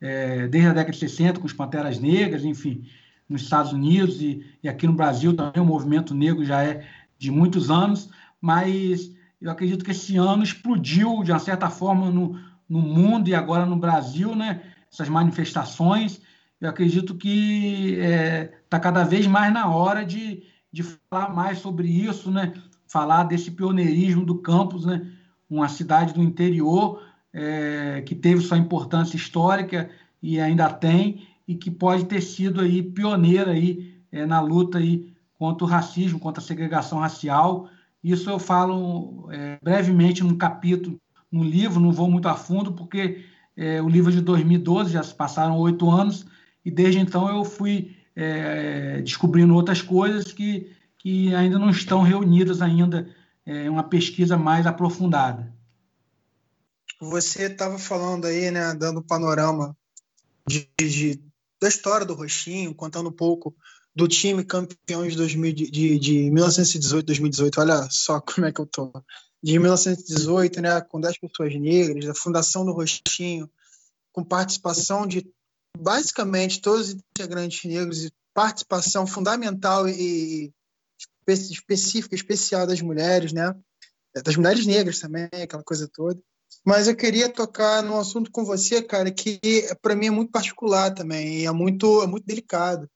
D: é, desde a década de 60, com os Panteras Negras, enfim, nos Estados Unidos e, e aqui no Brasil também o movimento negro já é de muitos anos, mas eu acredito que esse ano explodiu, de uma certa forma, no, no mundo e agora no Brasil, né? Essas manifestações. Eu acredito que está é, tá cada vez mais na hora de, de falar mais sobre isso, né? Falar desse pioneirismo do campus, né? Uma cidade do interior é, que teve sua importância histórica e ainda tem e que pode ter sido aí pioneira aí é, na luta aí contra o racismo, contra a segregação racial. Isso eu falo é, brevemente num capítulo, no livro, não vou muito a fundo, porque é, o livro é de 2012, já se passaram oito anos, e desde então eu fui é, descobrindo outras coisas que, que ainda não estão reunidas ainda é, uma pesquisa mais aprofundada.
C: Você estava falando aí, né, dando panorama de, de, da história do Roxinho, contando um pouco do time campeão de, 2000, de, de 1918, 2018. Olha só como é que eu tô. De 1918, né, com 10 pessoas negras, da fundação do Rostinho, com participação de basicamente todos os integrantes negros e participação fundamental e específica, especial das mulheres, né? Das mulheres negras também, aquela coisa toda. Mas eu queria tocar num assunto com você, cara, que para mim é muito particular também, é muito, é muito delicado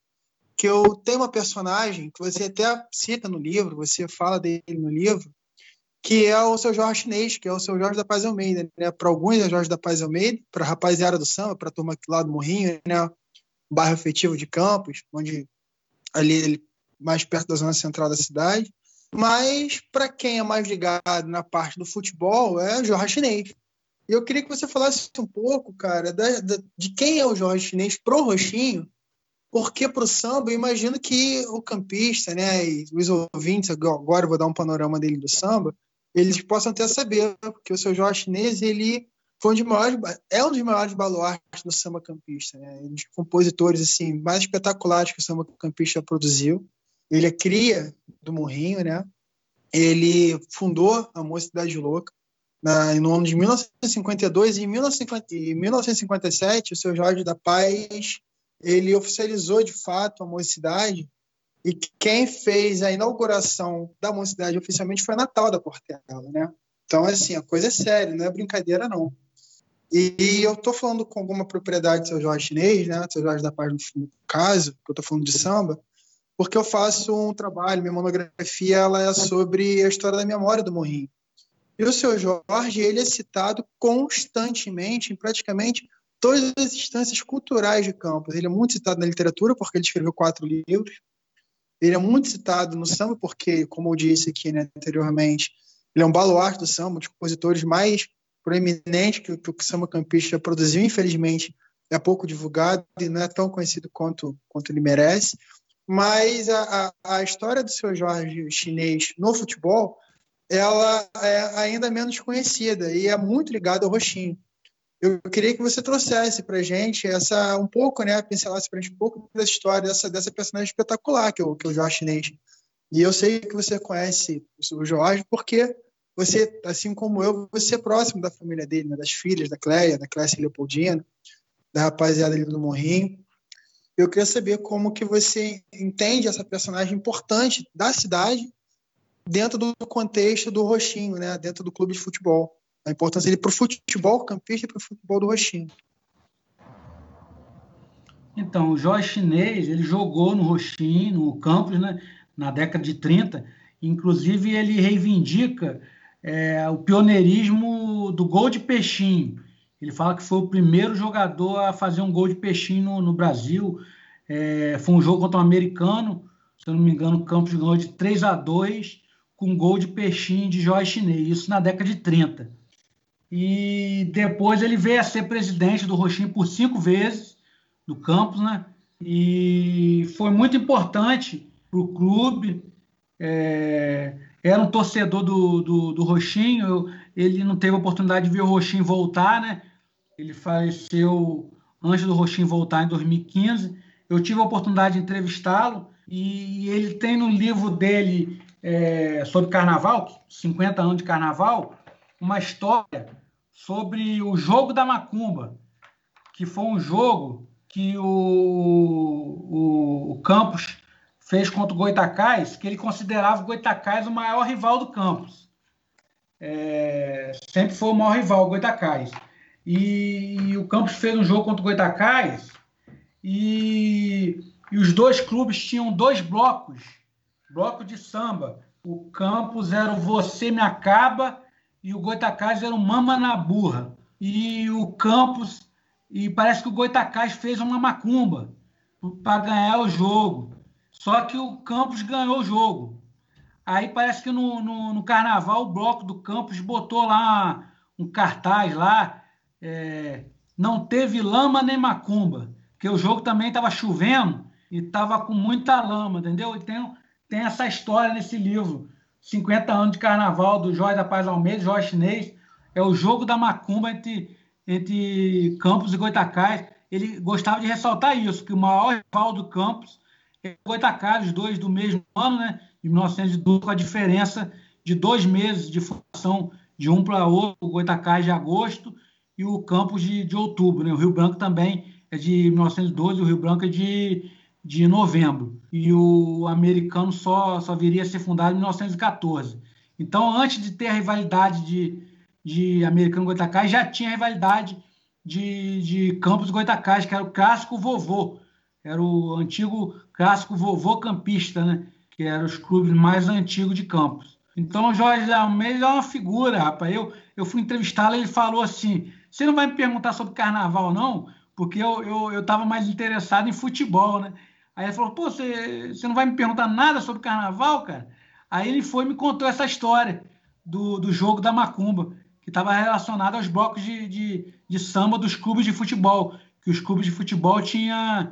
C: que eu tenho uma personagem que você até cita no livro, você fala dele no livro, que é o seu Jorge Chinês, que é o seu Jorge da Paz Almeida. Né? Para alguns é Jorge da Paz Almeida, para a rapaziada do samba, para a turma lá do Morrinho, né? bairro afetivo de Campos, onde ali ele, mais perto da zona central da cidade. Mas para quem é mais ligado na parte do futebol, é Jorge Chinês. E eu queria que você falasse um pouco, cara, da, da, de quem é o Jorge Chinês pro Roxinho porque para o samba, eu imagino que o campista, né, e os ouvintes, agora eu vou dar um panorama dele do samba, eles possam até saber, porque o seu Jorge Chinês, ele foi um dos maiores, é um dos maiores baluartes do samba campista, né, um dos compositores assim, mais espetaculares que o samba campista produziu. Ele é cria do Morrinho, né, ele fundou a Mocidade Louca, na, no ano de 1952 e em 1957 o seu Jorge da Paz ele oficializou de fato a mocidade e quem fez a inauguração da mocidade oficialmente foi a Natal da Portela, né? Então, assim, a coisa é séria, não é brincadeira, não. E eu estou falando com alguma propriedade do seu Jorge Chinês, né? Seu Jorge da Paz, no caso, que eu estou falando de samba, porque eu faço um trabalho, minha monografia ela é sobre a história da memória do Morrinho. E o seu Jorge, ele é citado constantemente, em praticamente todas as instâncias culturais de Campos. Ele é muito citado na literatura, porque ele escreveu quatro livros. Ele é muito citado no samba porque, como eu disse aqui né, anteriormente, ele é um baluarte do samba, um dos compositores mais proeminentes que, que o samba campista produziu, infelizmente é pouco divulgado e não é tão conhecido quanto, quanto ele merece. Mas a, a, história do seu Jorge chinês no futebol ela é ainda menos conhecida e é muito ligada ao roxinho. Eu queria que você trouxesse para gente essa um pouco, né, pincelasse para gente um pouco dessa história dessa dessa personagem espetacular que é o que é o Jorge Chinês. E eu sei que você conhece o Jorge porque você, assim como eu, você é próximo da família dele, né, das filhas da Cleia, da Clécia Leopoldina, da rapaziada ali do Morrinho. Eu queria saber como que você entende essa personagem importante da cidade dentro do contexto do Roxinho, né? dentro do clube de futebol. A importância dele para o futebol campista e para o futebol do Roxinho.
D: Então, o Jorge Chinês, ele jogou no Roxinho, no campus, né, na década de 30. Inclusive, ele reivindica é, o pioneirismo do gol de peixinho. Ele fala que foi o primeiro jogador a fazer um gol de peixinho no, no Brasil. É, foi um jogo contra o um americano, se eu não me engano, o Campos ganhou de 3 a 2 com gol de peixinho de Jorge Chinês, isso na década de 30. E depois ele veio a ser presidente do Roxinho por cinco vezes, do campus, né? E foi muito importante para o clube. É, era um torcedor do, do, do Roxinho, ele não teve a oportunidade de ver o Roxinho voltar, né? Ele faleceu antes do Roxinho voltar em 2015. Eu tive a oportunidade de entrevistá-lo e ele tem no livro dele é, sobre carnaval, 50 anos de carnaval, uma história sobre o jogo da macumba, que foi um jogo que o, o, o Campos fez contra o Goitacás, que ele considerava o Goitacás o maior rival do Campos. É, sempre foi o maior rival, o Goitacás. E, e, o Campos fez um jogo contra o Goitacás e, e os dois clubes tinham dois blocos bloco de samba. O Campos era o Você Me Acaba e o Goitacás era o Mama na Burra. E o Campos, e parece que o Goitacás fez uma macumba para ganhar o jogo. Só que o Campos ganhou o jogo. Aí parece que no, no, no carnaval o bloco do Campos botou lá um cartaz lá. É, não teve lama nem macumba. Porque o jogo também estava chovendo e estava com muita lama, entendeu? E tem, tem essa história nesse livro. 50 anos de carnaval do Jorge da Paz Almeida, Jorge Chinês. É o jogo da macumba entre, entre Campos e Goitacás. Ele gostava de ressaltar isso, que o maior rival do Campos é o Goitacás, os dois do mesmo ano, né? De 1912, com a diferença de dois meses de fundação de um para outro, o Goitacás de agosto e o Campos de, de outubro. Né? O Rio Branco também é de 1912, o Rio Branco é de de novembro. E o americano só, só viria a ser fundado em 1914. Então, antes de ter a rivalidade de, de americano Goitacás, já tinha a rivalidade de, de Campos Goitacás, que era o clássico vovô. Era o antigo clássico vovô campista, né? Que eram os clubes mais antigos de Campos. Então, o Jorge Almeida é uma figura, rapaz. Eu, eu fui entrevistá-lo e ele falou assim: você não vai me perguntar sobre carnaval, não? Porque eu estava eu, eu mais interessado em futebol, né? Aí ele falou, pô, você, você não vai me perguntar nada sobre carnaval, cara? Aí ele foi e me contou essa história do, do jogo da Macumba, que estava relacionado aos blocos de, de, de, samba dos clubes de futebol, que os clubes de futebol tinham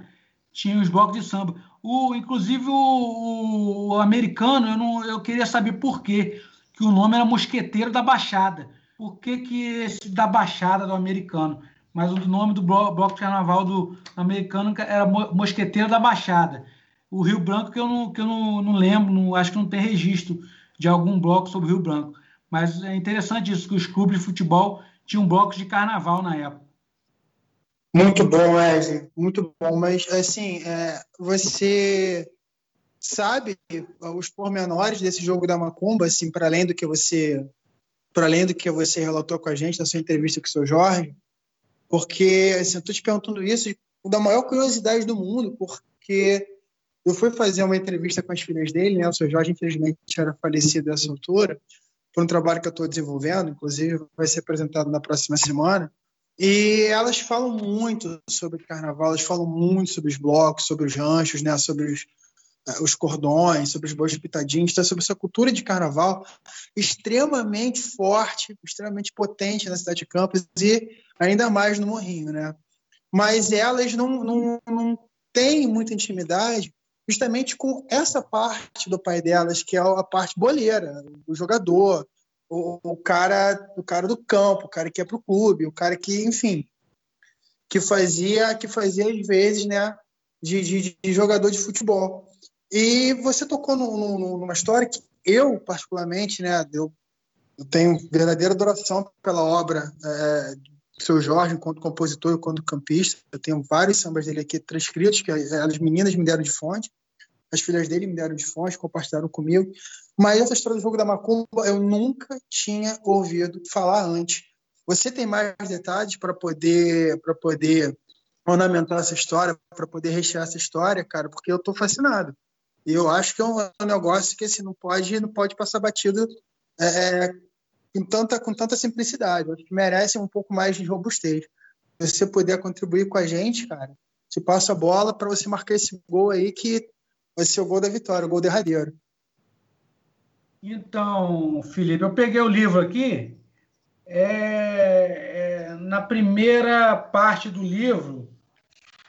D: tinha os blocos de samba. O, inclusive o, o, americano, eu, não, eu queria saber por quê, que o nome era Mosqueteiro da Baixada. Por que, que esse da Baixada do americano? mas o nome do bloco de carnaval do americano era Mosqueteiro da Baixada. O Rio Branco, que eu não, que eu não, não lembro, não, acho que não tem registro de algum bloco sobre o Rio Branco. Mas é interessante isso, que os clubes de futebol tinham blocos de carnaval na época.
C: Muito bom, Wesley, muito bom. Mas, assim, é, você sabe os pormenores desse jogo da Macumba, assim, para além do que você para além do que você relatou com a gente na sua entrevista com o seu Jorge, porque, assim, eu estou te perguntando isso da maior curiosidade do mundo, porque eu fui fazer uma entrevista com as filhas dele, né? O seu Jorge, infelizmente, era falecido nessa altura, por um trabalho que eu estou desenvolvendo, inclusive vai ser apresentado na próxima semana. E elas falam muito sobre carnaval, elas falam muito sobre os blocos, sobre os ranchos, né? sobre, os, uh, os cordões, sobre os bois pitadinhos, então, sobre essa cultura de carnaval extremamente forte, extremamente potente na cidade de Campos e ainda mais no Morrinho, né? Mas elas não, não, não têm muita intimidade justamente com essa parte do pai delas, que é a parte boleira, o jogador, o, o cara, o cara do campo, o cara que ia para o clube, o cara que, enfim, que fazia, que fazia às vezes, né, de, de, de jogador de futebol. E você tocou no, no, numa história que eu, particularmente, né, eu, eu tenho verdadeira adoração pela obra é, do seu Jorge, enquanto compositor enquanto campista. Eu tenho vários sambas dele aqui transcritos, que as meninas me deram de fonte, as filhas dele me deram de fonte, compartilharam comigo. Mas essa história do jogo da Macumba eu nunca tinha ouvido falar antes. Você tem mais detalhes para poder, para poder ornamentar essa história, para poder rechear essa história, cara? Porque eu estou fascinado. Eu acho que é um negócio que assim, não pode não pode passar batido é, é, com, tanta, com tanta simplicidade. acho que merece um pouco mais de robustez. Se você puder contribuir com a gente, cara, te passo a bola para você marcar esse gol aí que vai ser o gol da vitória, o gol derradeiro.
D: Então, Felipe, eu peguei o livro aqui. É, é, na primeira parte do livro,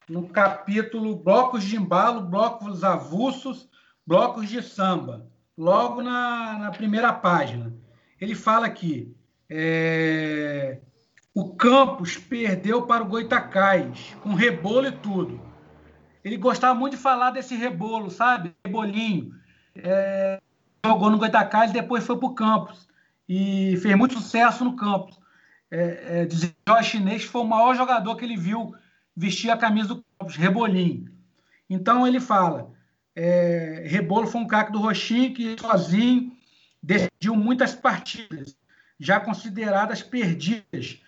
D: no capítulo Blocos de Embalo, Blocos Avulsos, Blocos de Samba, logo na, na primeira página. Ele fala aqui: é, o Campos perdeu para o Goitacás, com rebolo e tudo. Ele gostava muito de falar desse rebolo, sabe? Rebolinho. É, jogou no Goitacás e depois foi para o Campos. E fez muito sucesso no Campos. É, é, Jorge Chinês foi o maior jogador que ele viu vestir a camisa do Campos, Rebolinho. Então ele fala: é, Rebolo foi um craque do Roxinho que sozinho decidiu muitas partidas, já consideradas perdidas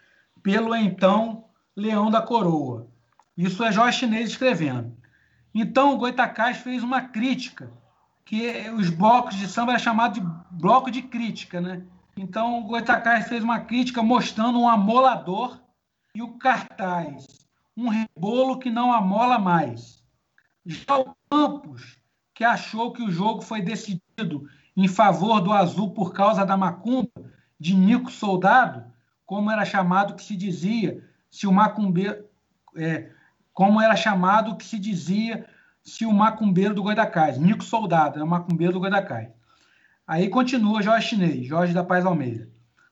D: pelo então Leão da Coroa. Isso é Jorge Chinês escrevendo. Então o Goitacás fez uma crítica, que os blocos de samba era chamado de bloco de crítica, né? Então o Goitacás fez uma crítica mostrando um amolador e o cartaz um rebolo que não amola mais. Já o Campos, que achou que o jogo foi decidido em favor do azul por causa da macumba de Nico Soldado, como era chamado que se dizia, se o macumbeiro, é, como era chamado que se dizia se o macumbeiro do Goitacás, Nico Soldado, é o macumbeiro do Goitacás. Aí continua Jorge Chinês, Jorge da Paz Almeida.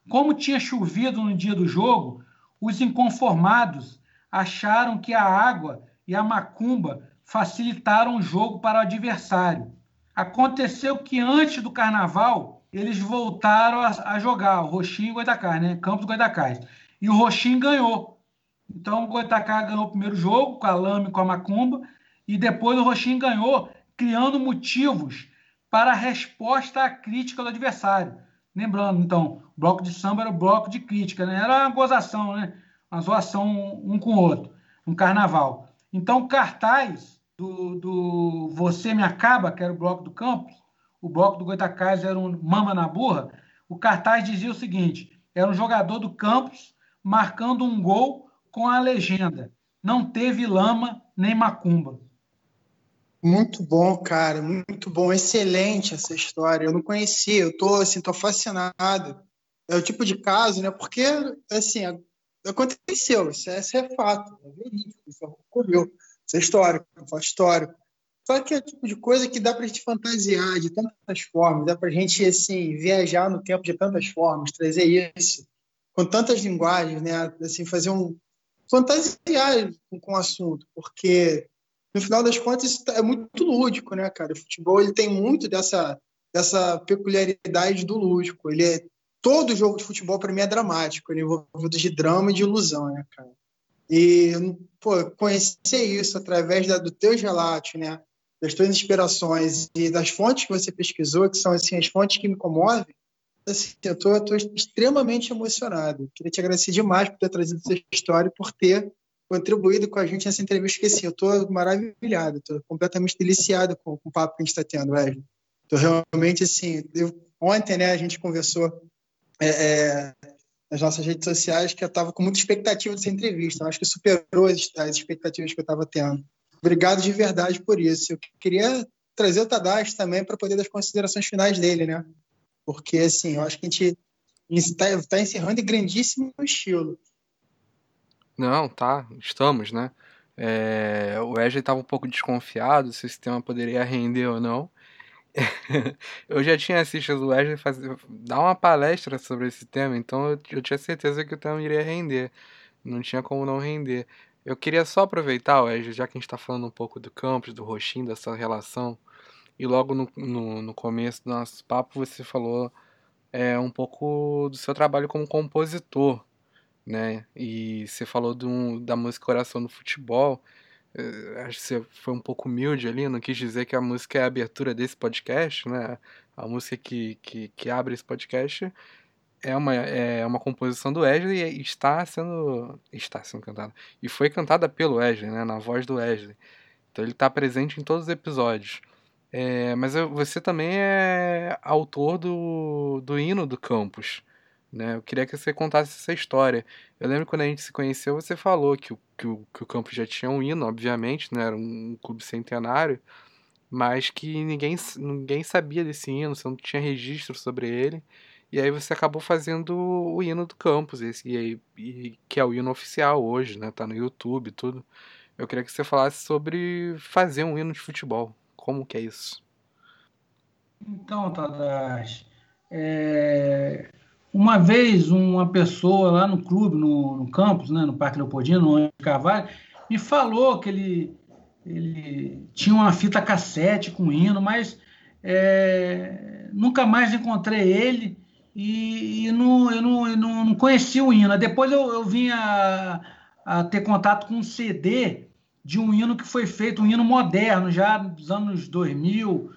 D: Como tinha chovido no dia do jogo, os inconformados acharam que a água e a macumba facilitaram o jogo para o adversário. Aconteceu que antes do carnaval, eles voltaram a, a jogar, o Roxinho e o Goitacás, né? Campos do Goitacás. E o Roxinho ganhou. Então o Goitacás ganhou o primeiro jogo, com a Lame e com a Macumba, e depois o Roxinho ganhou, criando motivos para a resposta à crítica do adversário. Lembrando, então, o bloco de samba era o bloco de crítica, né? Era uma gozação, né? uma zoação um com o outro, um carnaval. Então, o cartaz do, do Você Me Acaba, que era o bloco do Campos, o bloco do Goitacás era um Mama na Burra, o cartaz dizia o seguinte: era um jogador do Campos marcando um gol com a legenda: Não teve lama nem macumba.
C: Muito bom, cara, muito bom, excelente essa história. Eu não conhecia, eu tô assim, tô fascinado. É o tipo de caso, né? Porque assim, aconteceu, isso é, isso é fato, é verídico, isso ocorreu, isso é histórico, é histórico. Só que é o tipo de coisa que dá para gente fantasiar de tantas formas, dá para gente assim, viajar no tempo de tantas formas, trazer isso com tantas linguagens, né? Assim, fazer um fantasiar com, com o assunto, porque no final das contas é muito lúdico, né, cara? O futebol ele tem muito dessa dessa peculiaridade do lúdico. Ele é todo jogo de futebol para mim é dramático, ele é envolvido de drama e de ilusão, né, cara? E, pô, conhecer isso através da, do teu relatos, né, das tuas inspirações e das fontes que você pesquisou, que são, assim, as fontes que me comovem, assim, eu tô extremamente emocionado. Queria te agradecer demais por ter trazido essa história e por ter contribuído com a gente nessa entrevista, que, assim, eu tô maravilhado, tô completamente deliciado com, com o papo que a gente está tendo, Wesley. Tô realmente, assim, eu, ontem, né, a gente conversou é, é, nas nossas redes sociais que eu estava com muita expectativa dessa entrevista. Eu acho que superou as, as expectativas que eu estava tendo. Obrigado de verdade por isso. Eu queria trazer o Tadashi também para poder dar as considerações finais dele, né? Porque, assim, eu acho que a gente está tá encerrando em grandíssimo estilo.
B: Não, tá, estamos, né? É, o Wesley estava um pouco desconfiado se esse tema poderia render ou não. eu já tinha assistido o Wesley fazer, dar uma palestra sobre esse tema, então eu, eu, tinha certeza que o tema iria render. Não tinha como não render. Eu queria só aproveitar, Wesley, já que a gente está falando um pouco do campus, do roxinho, dessa relação, e logo no, no, no começo do nosso papo você falou é, um pouco do seu trabalho como compositor, né? E você falou do, da música Coração do Futebol. Eh, acho que você foi um pouco humilde ali, não quis dizer que a música é a abertura desse podcast, né? A música que, que, que abre esse podcast é uma, é uma composição do Wesley e está sendo, está sendo cantada. E foi cantada pelo Wesley, né? Na voz do Wesley. Então ele está presente em todos os episódios. É, mas você também é autor do, do hino do campus. Né? Eu queria que você contasse essa história. Eu lembro quando a gente se conheceu, você falou que o, que o, que o campus já tinha um hino, obviamente, né? era um clube centenário, mas que ninguém, ninguém sabia desse hino, você não tinha registro sobre ele. E aí você acabou fazendo o hino do campus, esse, e, aí, e, que é o hino oficial hoje, né? Tá no YouTube tudo. Eu queria que você falasse sobre fazer um hino de futebol. Como que é isso?
D: Então, Tadashi, é, uma vez, uma pessoa lá no clube, no, no campus, né, no Parque Leopoldino, no Carvalho, me falou que ele, ele tinha uma fita cassete com hino, mas é, nunca mais encontrei ele e, e não, eu, não, eu não, não conheci o hino. Depois eu, eu vim a, a, ter contato com um CD de um hino que foi feito, um hino moderno, já dos anos 2000,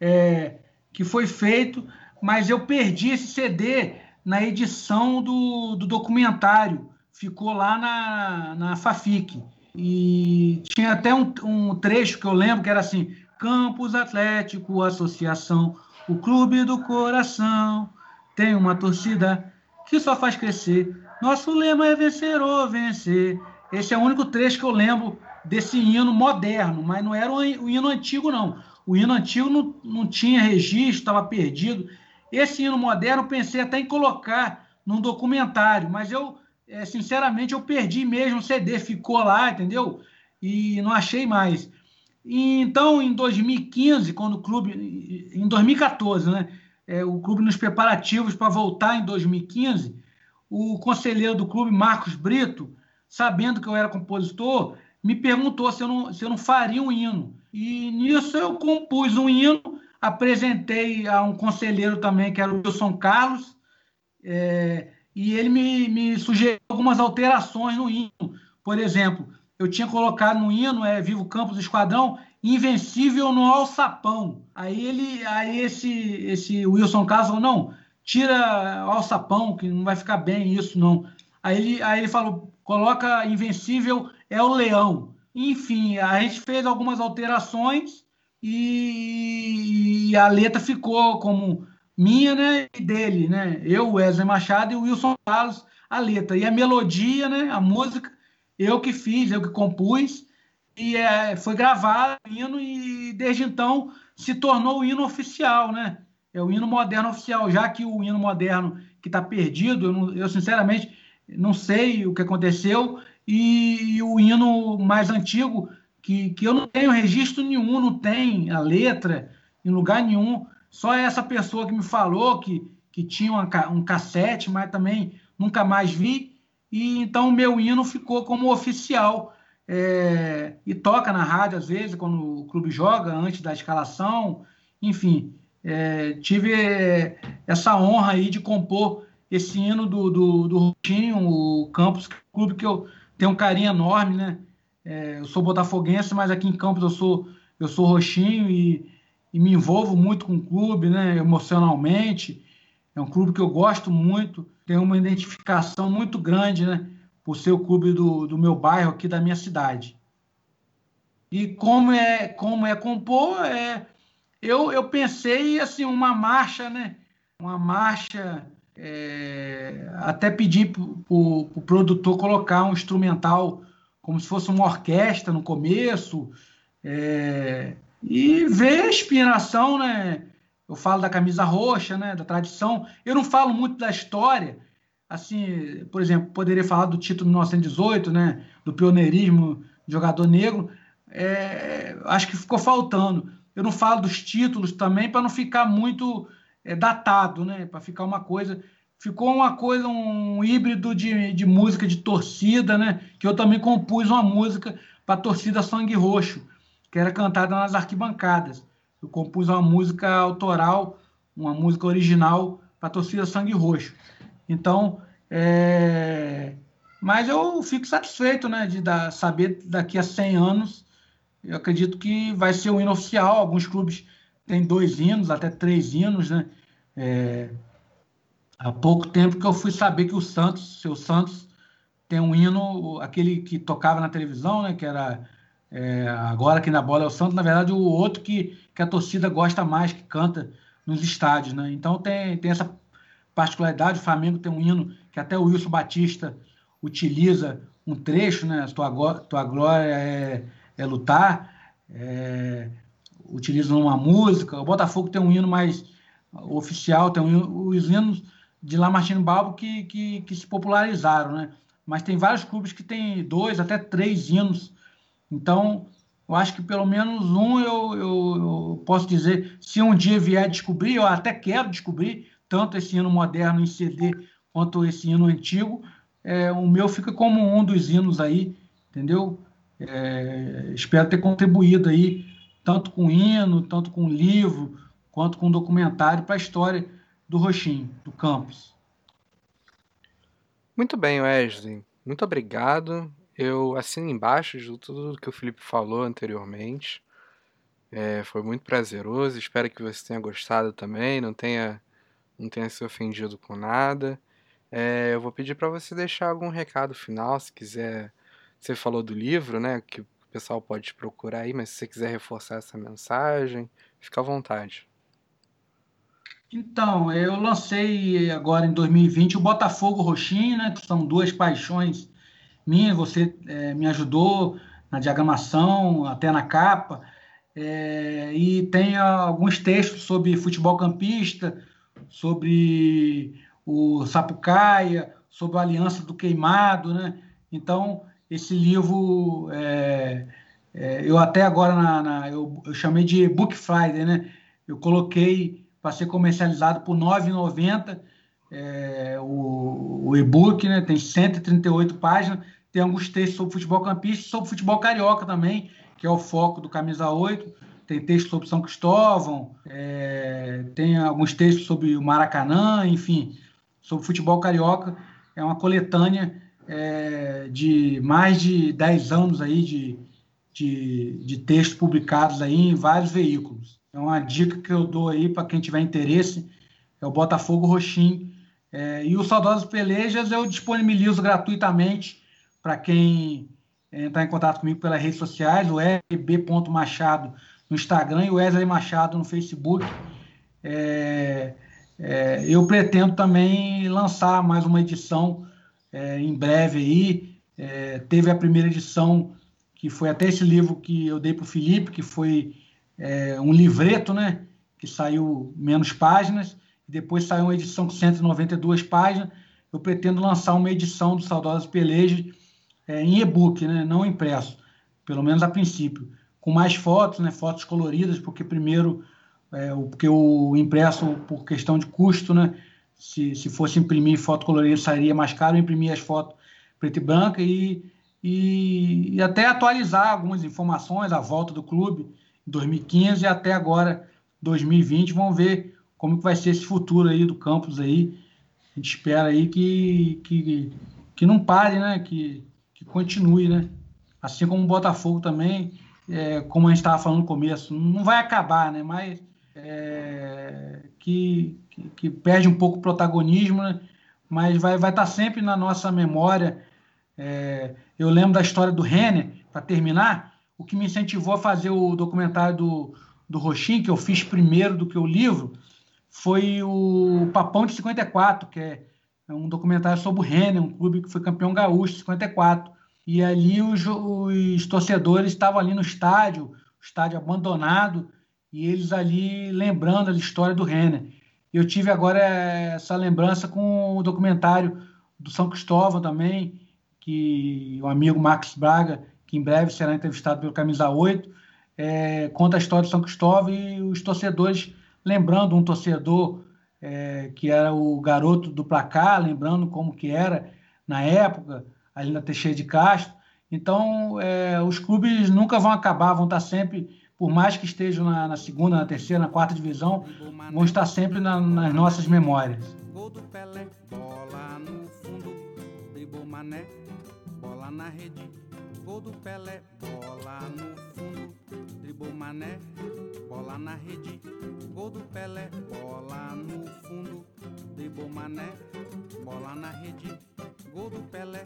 D: é, que foi feito, mas eu perdi esse CD na edição do, do documentário. Ficou lá na, na Fafic. E tinha até um, um trecho que eu lembro que era assim: Campus Atlético Associação, o clube do coração, tem uma torcida que só faz crescer. Nosso lema é vencer ou vencer. Esse é o único trecho que eu lembro desse hino moderno, mas não era o, hino antigo, não. O hino antigo não, não tinha registro, estava perdido. Esse hino moderno pensei até em colocar num documentário, mas eu, é, sinceramente, eu perdi mesmo o CD, ficou lá, entendeu? E não achei mais. E, então, em 2015, quando o clube, em 2014, né, é, o clube nos preparativos para voltar em 2015, o conselheiro do clube, Marcos Brito, sabendo que eu era compositor, me perguntou se eu não, se eu não faria um hino. E nisso eu compus um hino apresentei a um conselheiro também, que era o Wilson Carlos, é, e ele me, me sugeriu algumas alterações no hino. Por exemplo, eu tinha colocado no hino, é Vivo Campos Esquadrão, Invencível no Alçapão. Aí ele, aí esse, esse Wilson Carlos falou, não, tira alçapão, que não vai ficar bem isso, não. Aí ele, aí ele falou, coloca Invencível é o leão. Enfim, a gente fez algumas alterações e a letra ficou como minha né, e dele, né? Eu, Wesley Machado e o Wilson Carlos, a letra. E a melodia, né, a música, eu que fiz, eu que compus, e é, foi gravado o hino e desde então se tornou o hino oficial, né? É o hino moderno oficial, já que o hino moderno que está perdido, eu, eu, sinceramente não sei o que aconteceu, e, e o hino mais antigo que, que eu não tenho registro nenhum, não tem a letra em lugar nenhum. Só essa pessoa que me falou que, que tinha uma, um cassete, mas também nunca mais vi. E então o meu hino ficou como oficial. É, e toca na rádio às vezes, quando o clube joga, antes da escalação. Enfim, é, tive é, essa honra aí de compor esse hino do, do, do Rotinho, o Campos, clube que eu tenho um carinho enorme, né? É, eu sou botafoguense, mas aqui em Campos eu sou, eu sou roxinho e, e me envolvo muito com o clube, né, emocionalmente. É um clube que eu gosto muito, tenho uma identificação muito grande, né, por ser o clube do, do meu bairro aqui da minha cidade. E como é como é compor, é, eu, eu pensei assim uma marcha, né, uma marcha é, até pedi para o pro produtor colocar um instrumental como se fosse uma orquestra no começo. É, e ver a inspiração, né? Eu falo da camisa roxa, né? Da tradição. Eu não falo muito da história. Assim, por exemplo, poderia falar do título de 1918, né? Do pioneirismo do jogador negro. É, acho que ficou faltando. Eu não falo dos títulos também para não ficar muito é, datado, né? Para ficar uma coisa ficou uma coisa, um híbrido de, de música de torcida, né? Que eu também compus uma música para a torcida Sangue Roxo, que era cantada nas arquibancadas. Eu compus uma música autoral, uma música original para a torcida Sangue Roxo. Então, é... mas eu fico satisfeito, né, de dar, saber daqui a 100 anos, eu acredito que vai ser o hino oficial. Alguns clubes têm dois hinos, até três hinos, né? É... Há pouco tempo que eu fui saber que o Santos, seu Santos, tem um hino, aquele que tocava na televisão, né? Que era é, agora que na bola é o Santos, na verdade, o outro que, que a torcida gosta mais, que canta nos estádios, né? Então tem, tem essa particularidade, o Flamengo tem um hino que até o Wilson Batista utiliza um trecho, né? Tua, tua glória é, é lutar, é, utiliza uma música. O Botafogo tem um hino mais oficial, tem um, os hinos de Lamartine Balbo que, que, que, se popularizaram, né? Mas tem vários clubes que têm dois, até três hinos. Então, eu acho que pelo menos um eu, eu, eu, posso dizer, se um dia vier descobrir, eu até quero descobrir, tanto esse hino moderno em CD quanto esse hino antigo, é, o meu fica como um dos hinos aí, entendeu? É, espero ter contribuído aí, tanto com hino, tanto com livro, quanto com documentário para a história do Roxinho, do campus.
B: Muito bem, Wesley. Muito obrigado. Eu assino embaixo de tudo que o Felipe falou anteriormente. É, foi muito prazeroso. Espero que você tenha gostado também. Não tenha, não tenha se ofendido com nada. É, eu vou pedir para você deixar algum recado final, se quiser. Você falou do livro, né? Que o pessoal pode procurar aí, mas se você quiser reforçar essa mensagem, fica à vontade.
D: Então, eu lancei agora em 2020 o Botafogo Roxinho, né, que são duas paixões minhas. Você é, me ajudou na diagramação, até na capa. É, e tem alguns textos sobre futebol campista, sobre o Sapucaia, sobre a Aliança do Queimado, né? Então, esse livro, é, é, eu até agora, na, na eu, eu, chamei de Book Friday, né? Eu coloquei para ser comercializado por R$ 9,90. É, o, o e-book né, tem 138 páginas, tem alguns textos sobre futebol campista, sobre futebol carioca também, que é o foco do Camisa 8. Tem texto sobre São Cristóvão, é, tem alguns textos sobre o Maracanã, enfim, sobre futebol carioca. É uma coletânea é, de mais de 10 anos aí de, de, de textos publicados aí em vários veículos. É uma dica que eu dou aí para quem tiver interesse, é o Botafogo Roxinho. É, e os Saudosos Pelejas eu disponibilizo gratuitamente para quem entrar em contato comigo pelas redes sociais, o rb.machado no Instagram e o Wesley Machado no Facebook. É, é, eu pretendo também lançar mais uma edição é, em breve aí. É, teve a primeira edição, que foi até esse livro que eu dei para o Felipe, que foi é, um livreto, né? Que saiu menos páginas, depois saiu uma edição com 192 páginas. Eu pretendo lançar uma edição do Saudosas Pelejas é, em e-book, né? Não impresso, pelo menos a princípio, com mais fotos, né? Fotos coloridas, porque primeiro, é, o, porque o impresso, por questão de custo, né? Se, se fosse imprimir foto colorida, sairia mais caro. Imprimir as fotos preto e branca e, e, e até atualizar algumas informações, a volta do clube 2015 até agora 2020. Vamos ver como que vai ser esse futuro aí do campus aí. A gente espera aí que, que, que não pare, né? Que, que continue, né? Assim como o Botafogo também, é, como a gente estava falando no começo, não vai acabar, né? Mas é, que, que, que, perde um pouco o protagonismo, né? Mas vai vai estar tá sempre na nossa memória. É, eu lembro da história do Renner, para terminar, o que me incentivou a fazer o documentário do, do Roxin, que eu fiz primeiro do que o livro, foi o Papão de 54, que é um documentário sobre o Renner, um clube que foi campeão gaúcho em 54. E ali os, os torcedores estavam ali no estádio, estádio abandonado, e eles ali lembrando a história do Renner. Eu tive agora essa lembrança com o documentário do São Cristóvão também, que o amigo Max Braga, que em breve será entrevistado pelo Camisa 8, é, conta a história de São Cristóvão e os torcedores, lembrando um torcedor é, que era o garoto do placar, lembrando como que era na época, ali na Teixeira de Castro. Então, é, os clubes nunca vão acabar, vão estar sempre, por mais que estejam na, na segunda, na terceira, na quarta divisão, vão estar sempre na, nas nossas memórias. Gol do Pelé, bola no fundo, Mané, bola na rede. Gol do Pelé, bola no fundo, dribou Mané, bola na rede. Gol do Pelé, bola no fundo, dribou Mané, bola na rede. Gol do Pelé,